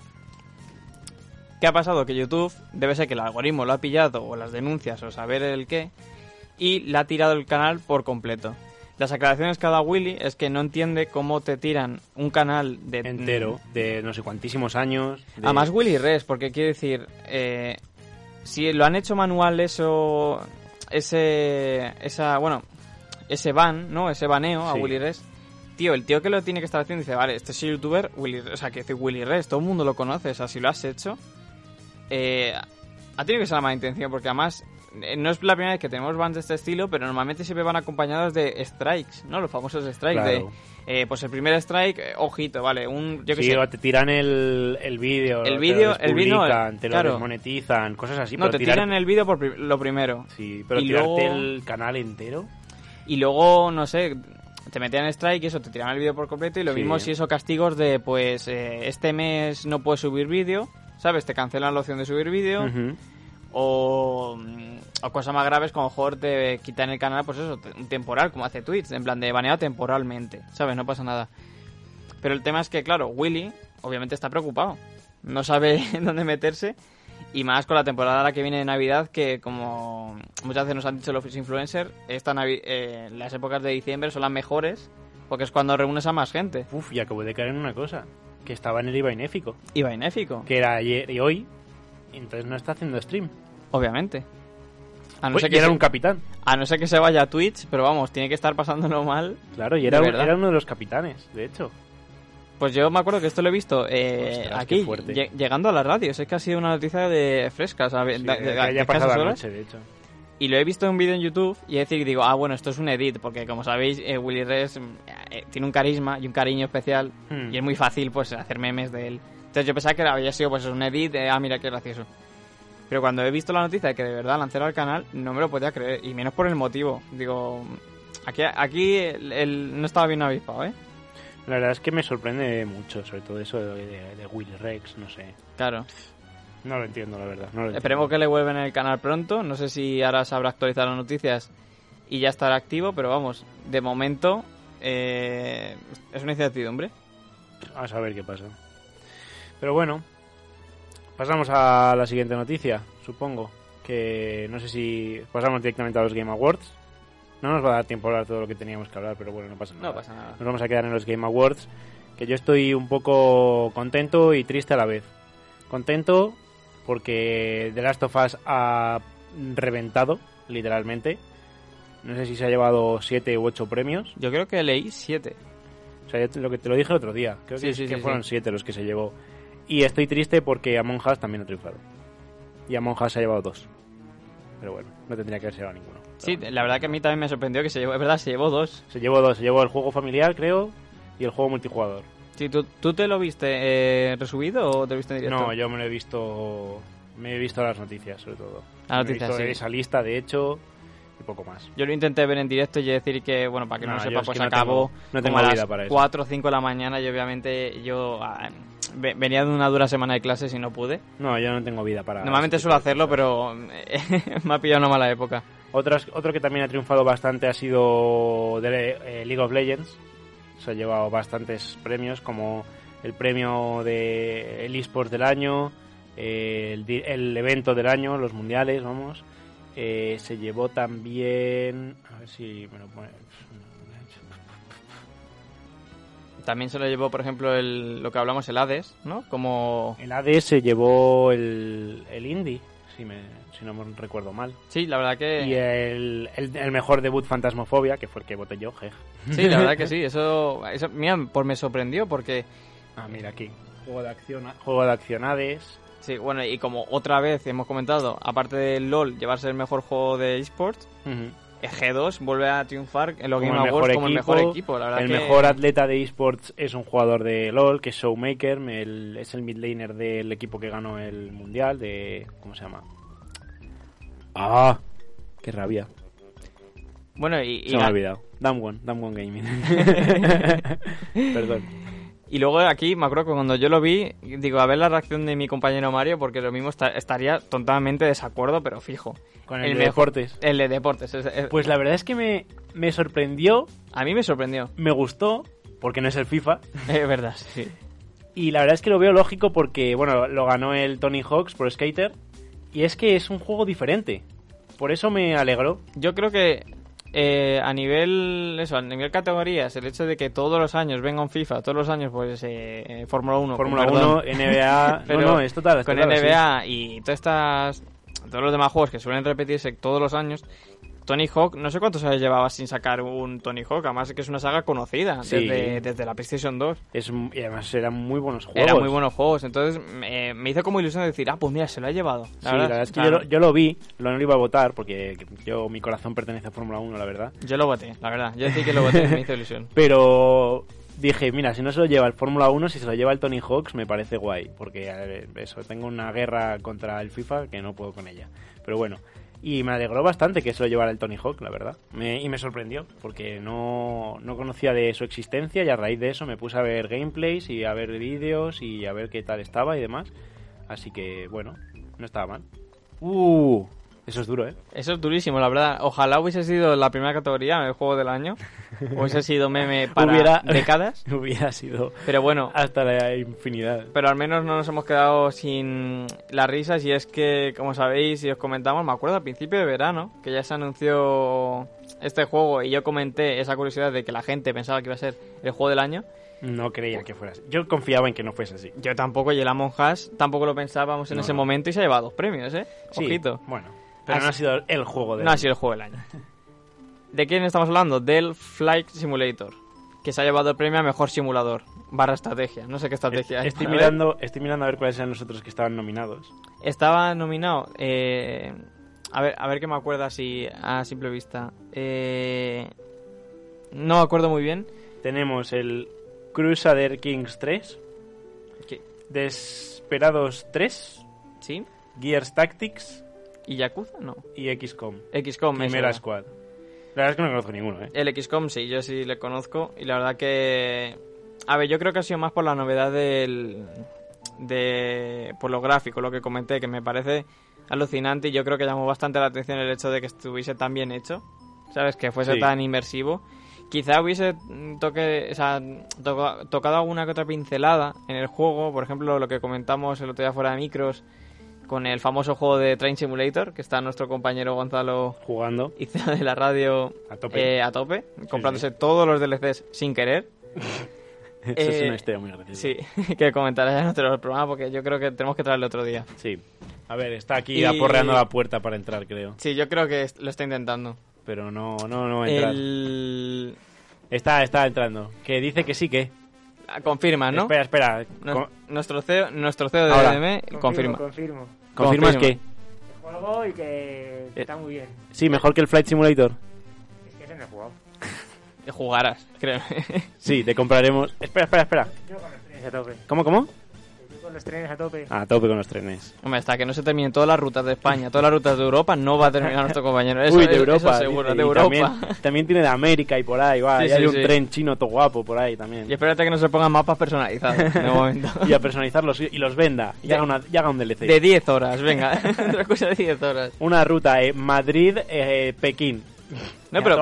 [SPEAKER 10] ¿Qué ha pasado? Que YouTube debe ser que el algoritmo lo ha pillado o las denuncias o saber el qué y le ha tirado el canal por completo. Las aclaraciones que ha dado Willy es que no entiende cómo te tiran un canal de
[SPEAKER 9] Entero, de no sé cuantísimos años. de-
[SPEAKER 10] Además Willy Res, porque quiere decir, eh, si lo han hecho manual eso, ese, esa, bueno, ese ban, ¿no? Ese baneo a
[SPEAKER 9] Sí.
[SPEAKER 10] Willy Res. Tío, el tío que lo tiene que estar haciendo dice, vale, este es youtuber, Willy, o sea, que dice Willy Res, todo el mundo lo conoce, o sea, si lo has hecho, eh, ha tenido que ser la mala intención, porque además eh, no es la primera vez que tenemos bans de este estilo, pero normalmente siempre van acompañados de strikes, ¿no? Los famosos strikes
[SPEAKER 9] Claro.
[SPEAKER 10] de, eh, pues el primer strike, eh, ojito, vale, un, yo que
[SPEAKER 9] sí,
[SPEAKER 10] sé,
[SPEAKER 9] o te tiran el, el vídeo.
[SPEAKER 10] El
[SPEAKER 9] te
[SPEAKER 10] vídeo-
[SPEAKER 9] lo
[SPEAKER 10] el
[SPEAKER 9] despublican, te
[SPEAKER 10] claro.
[SPEAKER 9] lo desmonetizan, cosas así.
[SPEAKER 10] no,
[SPEAKER 9] pero
[SPEAKER 10] te
[SPEAKER 9] tirar-
[SPEAKER 10] tiran el vídeo por pri- lo primero.
[SPEAKER 9] Sí, pero
[SPEAKER 10] y
[SPEAKER 9] tirarte
[SPEAKER 10] luego-
[SPEAKER 9] el canal entero.
[SPEAKER 10] Y luego, no sé, te metían strike y eso, te tiraban el vídeo por completo. Y lo
[SPEAKER 9] Sí.
[SPEAKER 10] mismo si eso castigos de, pues, eh, este mes no puedes subir vídeo, ¿sabes? Te cancelan la opción de subir vídeo. O, mm, o cosas más graves, como mejor te quitan el canal, pues eso, un temporal, como hace Twitch, en plan de baneado temporalmente, ¿sabes? No pasa nada. Pero el tema es que, claro, Willy, obviamente está preocupado. No sabe *laughs* dónde meterse. Y más con la temporada la que viene de Navidad, que como muchas veces nos han dicho los influencers, esta Navi- eh, las épocas de diciembre son las mejores, porque es cuando reúnes a más gente.
[SPEAKER 9] Uf, y acabo de caer en una cosa. Que estaba en el IVA Inéfico.
[SPEAKER 10] Y benéfico,
[SPEAKER 9] Que era ayer y hoy. entonces no está haciendo stream.
[SPEAKER 10] obviamente. A no,
[SPEAKER 9] Uy,
[SPEAKER 10] ser
[SPEAKER 9] y
[SPEAKER 10] que
[SPEAKER 9] era
[SPEAKER 10] se,
[SPEAKER 9] un capitán.
[SPEAKER 10] a no ser que se vaya a Twitch, pero vamos, tiene que estar pasándolo mal.
[SPEAKER 9] Claro, y era, un-
[SPEAKER 10] verdad.
[SPEAKER 9] era uno de los capitanes, de hecho.
[SPEAKER 10] Pues yo me acuerdo que esto lo he visto eh,
[SPEAKER 9] Ostras,
[SPEAKER 10] aquí, llegando a la radio. Es que ha sido una noticia de fresca, o sea,
[SPEAKER 9] Sí,
[SPEAKER 10] de-
[SPEAKER 9] que
[SPEAKER 10] de-
[SPEAKER 9] haya
[SPEAKER 10] de
[SPEAKER 9] pasado
[SPEAKER 10] escasas
[SPEAKER 9] la noche, de hecho.
[SPEAKER 10] Y lo he visto en un vídeo en YouTube y es decir, digo, ah, bueno, esto es un edit, porque como sabéis, eh, Willy Res mm, eh, tiene un carisma y un cariño especial
[SPEAKER 9] Hmm.
[SPEAKER 10] y es muy fácil, pues, hacer memes de él. Entonces yo pensaba que había sido, pues, un edit de, ah, mira qué gracioso. Pero cuando he visto la noticia de que de verdad lanzaron al canal, no me lo podía creer, y menos por el motivo. Digo, aquí, aquí el, el- no estaba bien avispado, ¿eh?
[SPEAKER 9] La verdad es que me sorprende mucho, sobre todo eso de, de, de Willy Rex, no sé.
[SPEAKER 10] Claro.
[SPEAKER 9] No lo entiendo, la verdad. No lo
[SPEAKER 10] Esperemos que le vuelvan el canal pronto. No sé si ahora sabrá actualizar las noticias y ya estará activo, pero vamos, de momento eh, es una incertidumbre.
[SPEAKER 9] A saber qué pasa. Pero bueno, pasamos a la siguiente noticia, supongo. Que no sé si pasamos directamente a los Game Awards. No nos va a dar tiempo a hablar todo lo que teníamos que hablar, pero bueno, no pasa nada.
[SPEAKER 10] No pasa nada.
[SPEAKER 9] Nos vamos a quedar en los Game Awards. Que yo estoy un poco contento y triste a la vez. Contento porque The Last of Us ha reventado, literalmente. No sé si se ha llevado 7 u 8 premios.
[SPEAKER 10] Yo creo que leí 7.
[SPEAKER 9] O sea, yo te- lo que te lo dije el otro día. Creo
[SPEAKER 10] Sí,
[SPEAKER 9] que,
[SPEAKER 10] sí,
[SPEAKER 9] que
[SPEAKER 10] sí,
[SPEAKER 9] fueron
[SPEAKER 10] sí.
[SPEAKER 9] 7 los que se llevó. Y estoy triste porque Among Us también ha triunfado. Y Among Us se ha llevado 2. Pero bueno, no tendría que haberse llevado ninguno.
[SPEAKER 10] Sí, la verdad que a mí también me sorprendió que se llevó, es verdad, se llevó dos.
[SPEAKER 9] Se llevó dos. Se llevó el juego familiar, creo, y el juego multijugador.
[SPEAKER 10] Sí, ¿tú, tú te lo viste eh, resubido o te lo viste en directo?
[SPEAKER 9] No, yo me lo he visto. Me he visto las noticias, sobre todo.
[SPEAKER 10] Las
[SPEAKER 9] he
[SPEAKER 10] noticias,
[SPEAKER 9] visto
[SPEAKER 10] sí.
[SPEAKER 9] esa lista, de hecho, y poco más.
[SPEAKER 10] Yo lo intenté ver en directo y decir que, bueno, para que no,
[SPEAKER 9] No,
[SPEAKER 10] lo
[SPEAKER 9] yo
[SPEAKER 10] sepa,
[SPEAKER 9] es
[SPEAKER 10] pues
[SPEAKER 9] no
[SPEAKER 10] acabó
[SPEAKER 9] tengo- no tengo
[SPEAKER 10] como a
[SPEAKER 9] vida
[SPEAKER 10] las
[SPEAKER 9] para eso.
[SPEAKER 10] 4 o 5 de la mañana y obviamente yo ah, ve- venía de una dura semana de clases y no pude.
[SPEAKER 9] No, yo no tengo vida para.
[SPEAKER 10] Normalmente suelo hacerlo, pero *laughs* me ha pillado una mala época.
[SPEAKER 9] Otras, otro que también ha triunfado bastante ha sido de, eh, League of Legends. Se ha llevado bastantes premios, como el premio de el eSports del año, eh, el, el evento del año, los mundiales, vamos. Eh, se llevó también... A ver si me lo pone...
[SPEAKER 10] También se lo llevó, por ejemplo, el, lo que hablamos, el Hades, ¿no? Como...
[SPEAKER 9] El AD se llevó el, el Indie, si, me, si no me recuerdo mal.
[SPEAKER 10] Sí, la verdad que...
[SPEAKER 9] Y el, el, el mejor debut Fantasmofobia, que fue el que voté yo, jej.
[SPEAKER 10] Sí, la verdad que *laughs* sí, eso, eso mira, pues me sorprendió porque...
[SPEAKER 9] Ah, mira aquí. Juego de acción, juego de acción Hades.
[SPEAKER 10] Sí, bueno, y como otra vez hemos comentado, aparte del LOL llevarse el mejor juego de esports,
[SPEAKER 9] Ujú.
[SPEAKER 10] G2 vuelve a triunfar en los
[SPEAKER 9] Como
[SPEAKER 10] Game Awards como el mejor equipo. La verdad
[SPEAKER 9] el
[SPEAKER 10] que-
[SPEAKER 9] mejor atleta de esports es un jugador de LOL, que es Showmaker, el- es el mid laner del equipo que ganó el mundial, de... ¿Cómo se llama? ¡Ah! ¡Qué rabia!
[SPEAKER 10] Bueno, y, y
[SPEAKER 9] Se me ha olvidado. Damwon, Damwon Gaming. *laughs* *laughs* Perdón.
[SPEAKER 10] Y luego aquí me acuerdo que cuando yo lo vi, digo, a ver la reacción de mi compañero Mario, porque lo mismo esta- estaría totalmente desacuerdo, pero fijo.
[SPEAKER 9] Con el, de
[SPEAKER 10] mejor-
[SPEAKER 9] deportes.
[SPEAKER 10] El de deportes. es- es-
[SPEAKER 9] Pues la verdad es que me, me sorprendió,
[SPEAKER 10] a mí me sorprendió.
[SPEAKER 9] me gustó, porque no es el FIFA. *laughs*
[SPEAKER 10] Es verdad, sí.
[SPEAKER 9] Y la verdad es que lo veo lógico porque, bueno, lo ganó el Tony Hawks por Skater. Y es que es un juego diferente. Por eso me alegró.
[SPEAKER 10] Yo creo que eh, a nivel eso, a nivel categorías, el hecho de que todos los años venga un FIFA, todos los años pues eh, eh, Fórmula 1,
[SPEAKER 9] Fórmula
[SPEAKER 10] perdón.
[SPEAKER 9] 1, NBA. *laughs*
[SPEAKER 10] Pero
[SPEAKER 9] no, no, es total. es
[SPEAKER 10] con
[SPEAKER 9] total, sí.
[SPEAKER 10] NBA y todas estas todos los demás juegos que suelen repetirse todos los años Tony Hawk, no sé cuántos años llevaba sin sacar un Tony Hawk, además que es una saga conocida
[SPEAKER 9] Sí.
[SPEAKER 10] desde, desde la PlayStation 2.
[SPEAKER 9] Es, y además eran muy buenos juegos.
[SPEAKER 10] Eran muy buenos juegos, entonces me, me hizo como ilusión decir, ah, pues mira, se lo ha llevado.
[SPEAKER 9] Sí, la verdad es que yo lo, yo lo vi, lo no lo iba a votar porque yo mi corazón pertenece a Fórmula 1, la verdad.
[SPEAKER 10] yo lo voté, la verdad. Yo decía que lo voté, me hizo ilusión. *laughs*
[SPEAKER 9] Pero dije, mira, si no se lo lleva el Fórmula 1, si se lo lleva el Tony Hawks, me parece guay. Porque ver, eso, tengo una guerra contra el FIFA que no puedo con ella. Pero bueno, y me alegró bastante que se lo llevara el Tony Hawk, la verdad. Me- y me sorprendió, porque no, no conocía de su existencia y a raíz de eso me puse a ver gameplays y a ver vídeos y a ver qué tal estaba y demás. Así que, bueno, no estaba mal. Uh, eso es duro, ¿eh?
[SPEAKER 10] Eso es durísimo, la verdad. Ojalá hubiese sido la primera categoría en el juego del año. Hubiese sido meme *laughs* para
[SPEAKER 9] Hubiera- *laughs*
[SPEAKER 10] décadas.
[SPEAKER 9] Hubiera sido
[SPEAKER 10] Pero bueno,
[SPEAKER 9] hasta la infinidad.
[SPEAKER 10] pero al menos no nos hemos quedado sin las risas. Y es que, como sabéis y os comentamos, me acuerdo al principio de verano que ya se anunció este juego. Y yo comenté esa curiosidad de que la gente pensaba que iba a ser el juego del año.
[SPEAKER 9] No creía que fuera así. Yo confiaba en que no fuese así.
[SPEAKER 10] Yo tampoco, y el Among Us tampoco lo pensábamos en
[SPEAKER 9] No,
[SPEAKER 10] ese
[SPEAKER 9] no.
[SPEAKER 10] momento y se ha llevado dos premios, ¿eh?
[SPEAKER 9] Sí,
[SPEAKER 10] Ojito.
[SPEAKER 9] Bueno, pero no ha sido el juego de
[SPEAKER 10] No ha sido el juego del año. *laughs* ¿De quién estamos hablando? Del Flight Simulator, que se ha llevado el premio a mejor simulador, barra estrategia. No sé qué estrategia es.
[SPEAKER 9] Estoy
[SPEAKER 10] ver.
[SPEAKER 9] mirando, estoy mirando a ver cuáles eran los otros que estaban nominados.
[SPEAKER 10] Estaba nominado. eh, a ver, a ver qué me acuerda así a simple vista. Eh, no me acuerdo muy bien.
[SPEAKER 9] Tenemos el Crusader Kings 3,
[SPEAKER 10] ¿Qué?
[SPEAKER 9] Desperados 3,
[SPEAKER 10] ¿Sí?
[SPEAKER 9] Gears Tactics
[SPEAKER 10] ¿Y Yakuza? No.
[SPEAKER 9] y XCOM.
[SPEAKER 10] XCOM.
[SPEAKER 9] Primera
[SPEAKER 10] era.
[SPEAKER 9] Squad. La verdad es que no conozco ninguno, ¿eh?
[SPEAKER 10] El XCOM sí, yo sí le conozco y la verdad que... A ver, yo creo que ha sido más por la novedad del... de... por lo gráfico, lo que comenté, que me parece alucinante y yo creo que llamó bastante la atención el hecho de que estuviese tan bien hecho, ¿sabes? Que fuese
[SPEAKER 9] Sí.
[SPEAKER 10] tan inmersivo. Quizá hubiese toque, o sea, toca- tocado alguna que otra pincelada en el juego, por ejemplo, lo que comentamos el otro día fuera de micros, con el famoso juego de Train Simulator, que está nuestro compañero Gonzalo
[SPEAKER 9] Jugando.
[SPEAKER 10] hizo de la radio
[SPEAKER 9] A tope.
[SPEAKER 10] eh, a tope, comprándose todos los DLCs sin querer. *laughs*
[SPEAKER 9] Eso es
[SPEAKER 10] eh,
[SPEAKER 9] una historia muy graciosa.
[SPEAKER 10] Sí, *laughs* que comentaré en otro programa porque yo creo que tenemos que traerlo otro día.
[SPEAKER 9] Sí. A ver, está aquí
[SPEAKER 10] Y-
[SPEAKER 9] aporreando la puerta para entrar, creo.
[SPEAKER 10] Sí, yo creo que lo está intentando.
[SPEAKER 9] Pero no, no, no va a entrar.
[SPEAKER 10] El...
[SPEAKER 9] Está, está entrando. Que dice que sí que.
[SPEAKER 10] Ah, Confirma, ¿no?
[SPEAKER 9] Espera, espera.
[SPEAKER 10] Nuestro CEO, nuestro CEO de
[SPEAKER 9] Ahora.
[SPEAKER 10] DDM confirma.
[SPEAKER 11] Confirmo.
[SPEAKER 9] ¿Confirmas
[SPEAKER 10] confirma.
[SPEAKER 9] que?
[SPEAKER 11] El juego y que está muy bien.
[SPEAKER 9] Sí, mejor que el Flight Simulator.
[SPEAKER 11] Es que ese no he jugado. *laughs*
[SPEAKER 10] Que jugarás, créeme.
[SPEAKER 9] Sí, te compraremos. Espera, espera, espera.
[SPEAKER 11] Yo con a tope.
[SPEAKER 9] ¿Cómo, cómo?
[SPEAKER 11] Yo con los trenes a tope.
[SPEAKER 9] A tope con los trenes.
[SPEAKER 10] Hombre, hasta que no se terminen todas las rutas de España, todas las rutas de Europa, no va a terminar nuestro compañero. Eso,
[SPEAKER 9] Uy, de
[SPEAKER 10] eso
[SPEAKER 9] Europa.
[SPEAKER 10] seguro,
[SPEAKER 9] dice,
[SPEAKER 10] de
[SPEAKER 9] y
[SPEAKER 10] Europa.
[SPEAKER 9] También, también tiene de América y por ahí, va.
[SPEAKER 10] Sí,
[SPEAKER 9] y
[SPEAKER 10] sí,
[SPEAKER 9] hay un
[SPEAKER 10] sí.
[SPEAKER 9] tren chino todo guapo por ahí también.
[SPEAKER 10] Y espérate que no se pongan mapas personalizados de *laughs* momento.
[SPEAKER 9] Y a personalizarlos y y los venda. Y
[SPEAKER 10] De-
[SPEAKER 9] haga, una, y haga un DLC.
[SPEAKER 10] De 10 horas, venga. *laughs* Otra cosa de 10 horas.
[SPEAKER 9] Una ruta eh, Madrid-Pekín.
[SPEAKER 10] No, pero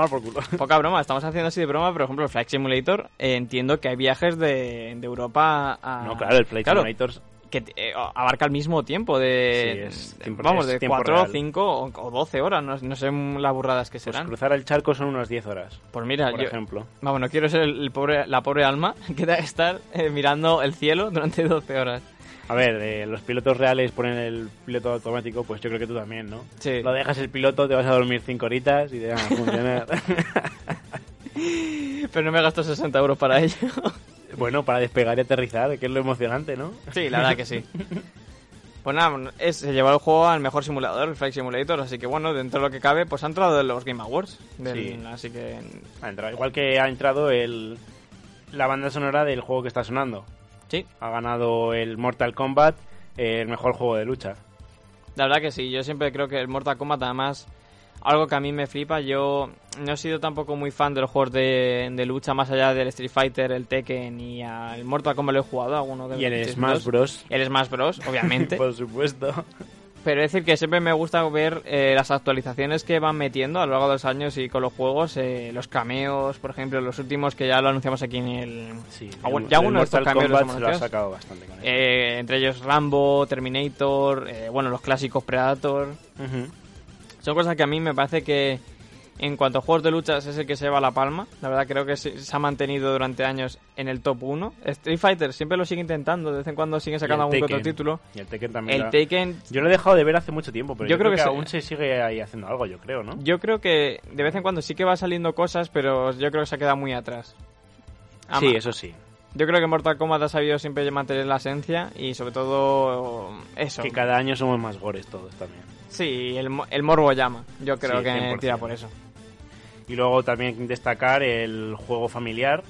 [SPEAKER 10] poca broma, estamos haciendo así de broma, pero, por ejemplo, el Flight Simulator, eh, entiendo que hay viajes de, de Europa a...
[SPEAKER 9] No, claro, el Flight
[SPEAKER 10] Claro,
[SPEAKER 9] Simulator
[SPEAKER 10] que eh, abarca el mismo tiempo de...
[SPEAKER 9] Sí, es tiempo-
[SPEAKER 10] vamos, de
[SPEAKER 9] tiempo
[SPEAKER 10] 4,
[SPEAKER 9] real.
[SPEAKER 10] 5 o, o 12 horas, no, no sé las burradas que
[SPEAKER 9] Pues
[SPEAKER 10] serán.
[SPEAKER 9] cruzar el charco son unas 10 horas.
[SPEAKER 10] Pues mira,
[SPEAKER 9] por
[SPEAKER 10] yo,
[SPEAKER 9] ejemplo.
[SPEAKER 10] Vamos, no quiero ser el, el pobre, la pobre alma *laughs* que da estar eh, mirando el cielo durante 12 horas.
[SPEAKER 9] A ver, eh, los pilotos reales ponen el piloto automático, pues yo creo que tú también, ¿no?
[SPEAKER 10] Sí.
[SPEAKER 9] Lo dejas el piloto, te vas a dormir 5 horitas y te van a funcionar. *laughs*
[SPEAKER 10] Pero no me gasto 60 euros para ello. *laughs*
[SPEAKER 9] bueno, para despegar y aterrizar, que es lo emocionante, ¿no?
[SPEAKER 10] Sí, la verdad que sí. *laughs* Pues nada, es, se llevó el juego al mejor simulador, el Flight Simulator, así que bueno, dentro de lo que cabe, pues ha entrado en los Game Awards. del-
[SPEAKER 9] Sí.
[SPEAKER 10] Así que
[SPEAKER 9] Ha entrado, igual que ha entrado el, la banda sonora del juego que está sonando.
[SPEAKER 10] Sí.
[SPEAKER 9] Ha ganado el Mortal Kombat, eh, el mejor juego de lucha.
[SPEAKER 10] La verdad que sí, yo siempre creo que el Mortal Kombat además, algo que a mí me flipa, yo no he sido tampoco muy fan de los juegos de, de lucha más allá del Street Fighter, el Tekken y al Mortal Kombat lo he jugado, alguno de
[SPEAKER 9] Y el Smash Bros.
[SPEAKER 10] El Smash Bros, obviamente. *laughs*
[SPEAKER 9] Por supuesto.
[SPEAKER 10] Pero es decir que siempre me gusta ver eh, las actualizaciones que van metiendo a lo largo de los años y con los juegos, eh, los cameos, por ejemplo, los últimos que ya lo anunciamos aquí en el... Ah, bueno,
[SPEAKER 9] el-
[SPEAKER 10] ya uno de estos cameos los hemos
[SPEAKER 9] lo ha sacado bastante con él.
[SPEAKER 10] Eh, entre ellos Rambo, Terminator, eh, bueno, los clásicos Predator. Son cosas que a mí me parece que en cuanto a juegos de luchas es el que se lleva la palma. La verdad creo que se, se ha mantenido durante años en el top 1. Street Fighter siempre lo sigue intentando, de vez en cuando sigue sacando algún otro título.
[SPEAKER 9] Y el Tekken también.
[SPEAKER 10] El
[SPEAKER 9] Yo lo he dejado de ver hace mucho tiempo, pero
[SPEAKER 10] Yo
[SPEAKER 9] yo,
[SPEAKER 10] creo
[SPEAKER 9] creo,
[SPEAKER 10] que
[SPEAKER 9] que,
[SPEAKER 10] se-
[SPEAKER 9] aún se sigue ahí haciendo algo, yo creo, ¿no?
[SPEAKER 10] Yo creo que de vez en cuando sí que va saliendo cosas, pero yo creo que se ha quedado muy atrás. Ama-
[SPEAKER 9] Sí, eso sí.
[SPEAKER 10] Yo creo que Mortal Kombat ha sabido siempre mantener la esencia y sobre todo eso.
[SPEAKER 9] Que cada año somos más gores todos también.
[SPEAKER 10] Sí, el, el morbo llama. Yo creo
[SPEAKER 9] Sí,
[SPEAKER 10] que
[SPEAKER 9] 100%.
[SPEAKER 10] tira por eso.
[SPEAKER 9] Y luego también destacar el juego familiar,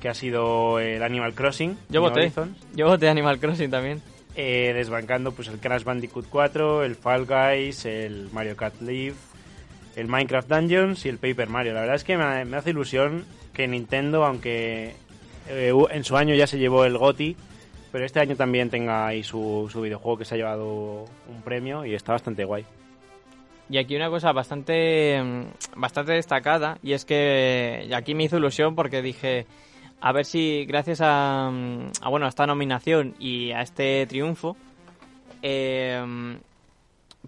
[SPEAKER 9] que ha sido el Animal Crossing.
[SPEAKER 10] Yo voté.
[SPEAKER 9] Horizons.
[SPEAKER 10] Yo voté Animal Crossing también.
[SPEAKER 9] Eh, desbancando pues el Crash Bandicoot 4, el Fall Guys, el Mario Kart Live, el Minecraft Dungeons y el Paper Mario. La verdad es que me, me hace ilusión que Nintendo, aunque eh, en su año ya se llevó el GOTI, pero este año también tenga ahí su, su videojuego que se ha llevado un premio y está bastante guay.
[SPEAKER 10] Y aquí una cosa bastante, mm, bastante destacada, y es que y aquí me hizo ilusión porque dije, a ver si gracias a, mm, a, bueno, a esta nominación y a este triunfo, eh,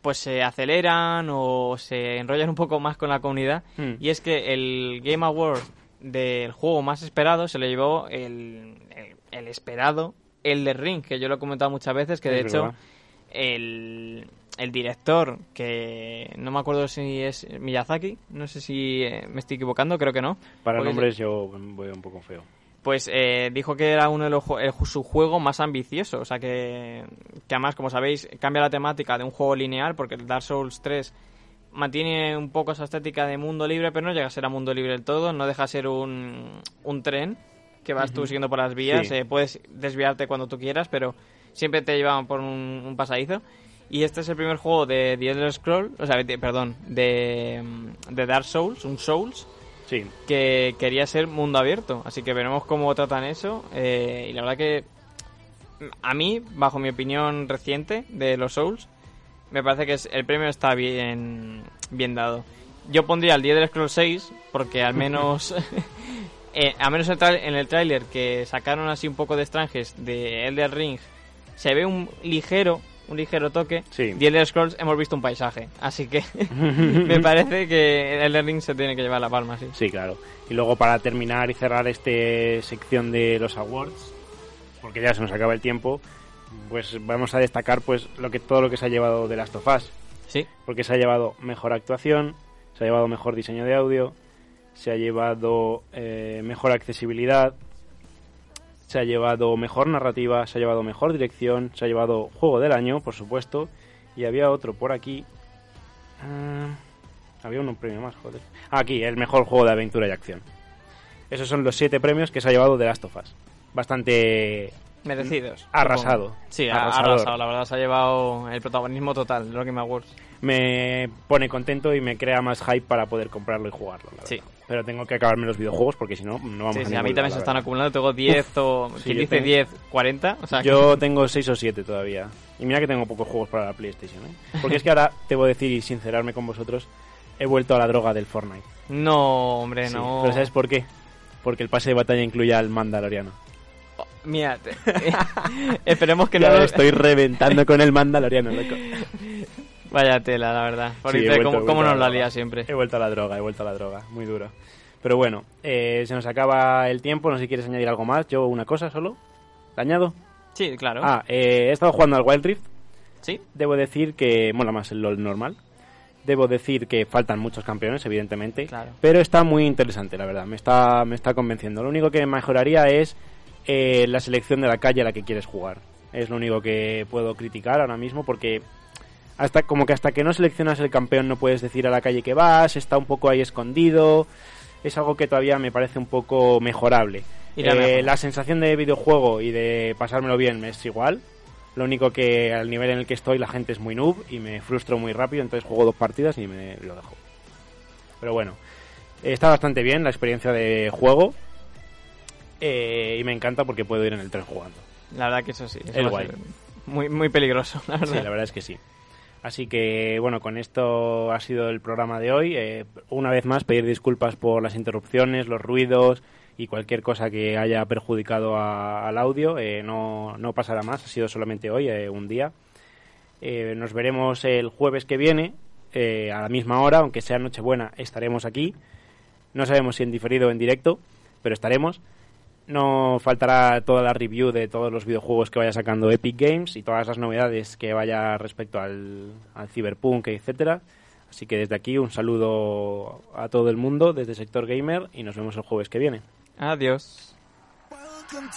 [SPEAKER 10] pues se aceleran o se enrollan un poco más con la comunidad.
[SPEAKER 9] Hmm.
[SPEAKER 10] Y es que el Game Award del juego más esperado se le llevó el, el, el esperado Elder Ring, que yo lo he comentado muchas veces, que de
[SPEAKER 9] Es
[SPEAKER 10] hecho
[SPEAKER 9] verdad.
[SPEAKER 10] el, el director, que no me acuerdo si es Miyazaki, no sé si eh, me estoy equivocando, creo que no.
[SPEAKER 9] Para
[SPEAKER 10] Porque-
[SPEAKER 9] nombres yo voy un poco feo.
[SPEAKER 10] Pues eh, dijo que era uno de los el su juego más ambicioso, o sea que, que además, como sabéis, cambia la temática de un juego lineal, porque el Dark Souls 3 mantiene un poco esa estética de mundo libre, pero no llega a ser a mundo libre del todo, no deja de ser un, un tren que vas tú siguiendo por las vías,
[SPEAKER 9] Sí.
[SPEAKER 10] eh, puedes desviarte cuando tú quieras, pero siempre te llevan por un, un pasadizo. Y este es el primer juego de The Elder Scroll, o sea, de- perdón, de, de Dark Souls, un Souls,
[SPEAKER 9] Sí,
[SPEAKER 10] que quería ser mundo abierto. Así que veremos cómo tratan eso. eh, y la verdad que a mí, bajo mi opinión reciente de los Souls, me parece que es- el premio está bien, bien dado. Yo pondría el 10 del Scroll 6 porque al menos... *laughs* *laughs* eh, al menos en el tráiler que sacaron así un poco de estranges de Elder Ring se ve un ligero un ligero toque
[SPEAKER 9] Sí.
[SPEAKER 10] The Elder Scrolls hemos visto un paisaje así que *laughs* *laughs* me parece que Elder Ring se tiene que llevar la palma sí
[SPEAKER 9] Sí, claro. Y luego para terminar y cerrar este sección de los awards, porque ya se nos acaba el tiempo, pues vamos a destacar pues lo que todo lo que se ha llevado de Last of Us.
[SPEAKER 10] Sí.
[SPEAKER 9] Porque se ha llevado mejor actuación, se ha llevado mejor diseño de audio, se ha llevado eh, mejor accesibilidad, se ha llevado mejor narrativa, se ha llevado mejor dirección, se ha llevado juego del año, por supuesto, y había otro por aquí. Ah, había un premio más, joder. Ah, Aquí, el mejor juego de aventura y acción. Esos son los siete premios que se ha llevado The Last of Us. Bastante
[SPEAKER 10] merecidos
[SPEAKER 9] Arrasado.
[SPEAKER 10] supongo. sí
[SPEAKER 9] Arrasador.
[SPEAKER 10] arrasado la verdad se ha llevado el protagonismo total de los Game Awards
[SPEAKER 9] me pone contento y me crea más hype para poder comprarlo y jugarlo. la
[SPEAKER 10] Sí.
[SPEAKER 9] verdad. Pero tengo que acabarme los videojuegos porque si no, no vamos
[SPEAKER 10] sí,
[SPEAKER 9] a
[SPEAKER 10] sí, a mí también se están acumulando tengo 10 o
[SPEAKER 9] sí,
[SPEAKER 10] quien
[SPEAKER 9] yo
[SPEAKER 10] dice
[SPEAKER 9] tengo-
[SPEAKER 10] 10 40 o sea que-
[SPEAKER 9] Yo tengo 6 o 7 todavía. Y mira que tengo pocos juegos para la PlayStation. ¿eh? Porque es que ahora, te voy a decir y sincerarme con vosotros, he vuelto a la droga del Fortnite.
[SPEAKER 10] no hombre
[SPEAKER 9] Sí,
[SPEAKER 10] no
[SPEAKER 9] Pero ¿sabes por qué? Porque el pase de batalla incluye al Mandaloriano.
[SPEAKER 10] Mira, te- *laughs* esperemos que
[SPEAKER 9] Ya
[SPEAKER 10] no
[SPEAKER 9] lo estoy reventando con el mandaloriano, loco. *laughs*
[SPEAKER 10] Vaya tela, la verdad.
[SPEAKER 9] Sí, vuelto-
[SPEAKER 10] ¿cómo, nos la lía siempre?
[SPEAKER 9] He vuelto a la droga, he vuelto a la droga, muy duro. Pero bueno, eh, se nos acaba el tiempo, no sé si quieres añadir algo más. Yo una cosa solo. ¿La añado?
[SPEAKER 10] Sí, claro.
[SPEAKER 9] Ah, eh, he estado jugando al Wild Rift.
[SPEAKER 10] Sí.
[SPEAKER 9] Debo decir que mola más el LOL normal. Debo decir que faltan muchos campeones, evidentemente.
[SPEAKER 10] Claro.
[SPEAKER 9] Pero está muy interesante, la verdad. Me está, me está convenciendo. Lo único que mejoraría es eh, la selección de la calle a la que quieres jugar. Es lo único que puedo criticar ahora mismo porque hasta como que hasta que no seleccionas el campeón no puedes decir a la calle que vas, está un poco ahí escondido. Es algo que todavía me parece un poco mejorable. Eh,
[SPEAKER 10] mejor.
[SPEAKER 9] la sensación de videojuego y de pasármelo bien es igual. Lo único que al nivel en el que estoy la gente es muy noob y me frustro muy rápido, entonces juego dos partidas y me lo dejo. Pero bueno, está bastante bien la experiencia de juego eh, y me encanta porque puedo ir en el tren jugando.
[SPEAKER 10] La verdad que eso sí. eso
[SPEAKER 9] Es guay.
[SPEAKER 10] Muy, muy peligroso, la verdad.
[SPEAKER 9] Sí, la verdad es que sí. Así que, bueno, con esto ha sido el programa de hoy. Eh, una vez más, pedir disculpas por las interrupciones, los ruidos y cualquier cosa que haya perjudicado al audio. Eh, no, no pasará más, ha sido solamente hoy, eh, un día. Nos veremos el jueves que viene, a la misma hora, aunque sea Nochebuena, estaremos aquí. No sabemos si en diferido o en directo, pero estaremos. No faltará toda la review de todos los videojuegos que vaya sacando Epic Games y todas las novedades que vaya respecto al, al Cyberpunk, etcétera. Así que desde aquí un saludo a todo el mundo desde Sector Gamer y nos vemos el jueves que viene.
[SPEAKER 10] Adiós.
[SPEAKER 12] Welcome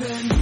[SPEAKER 12] nothing.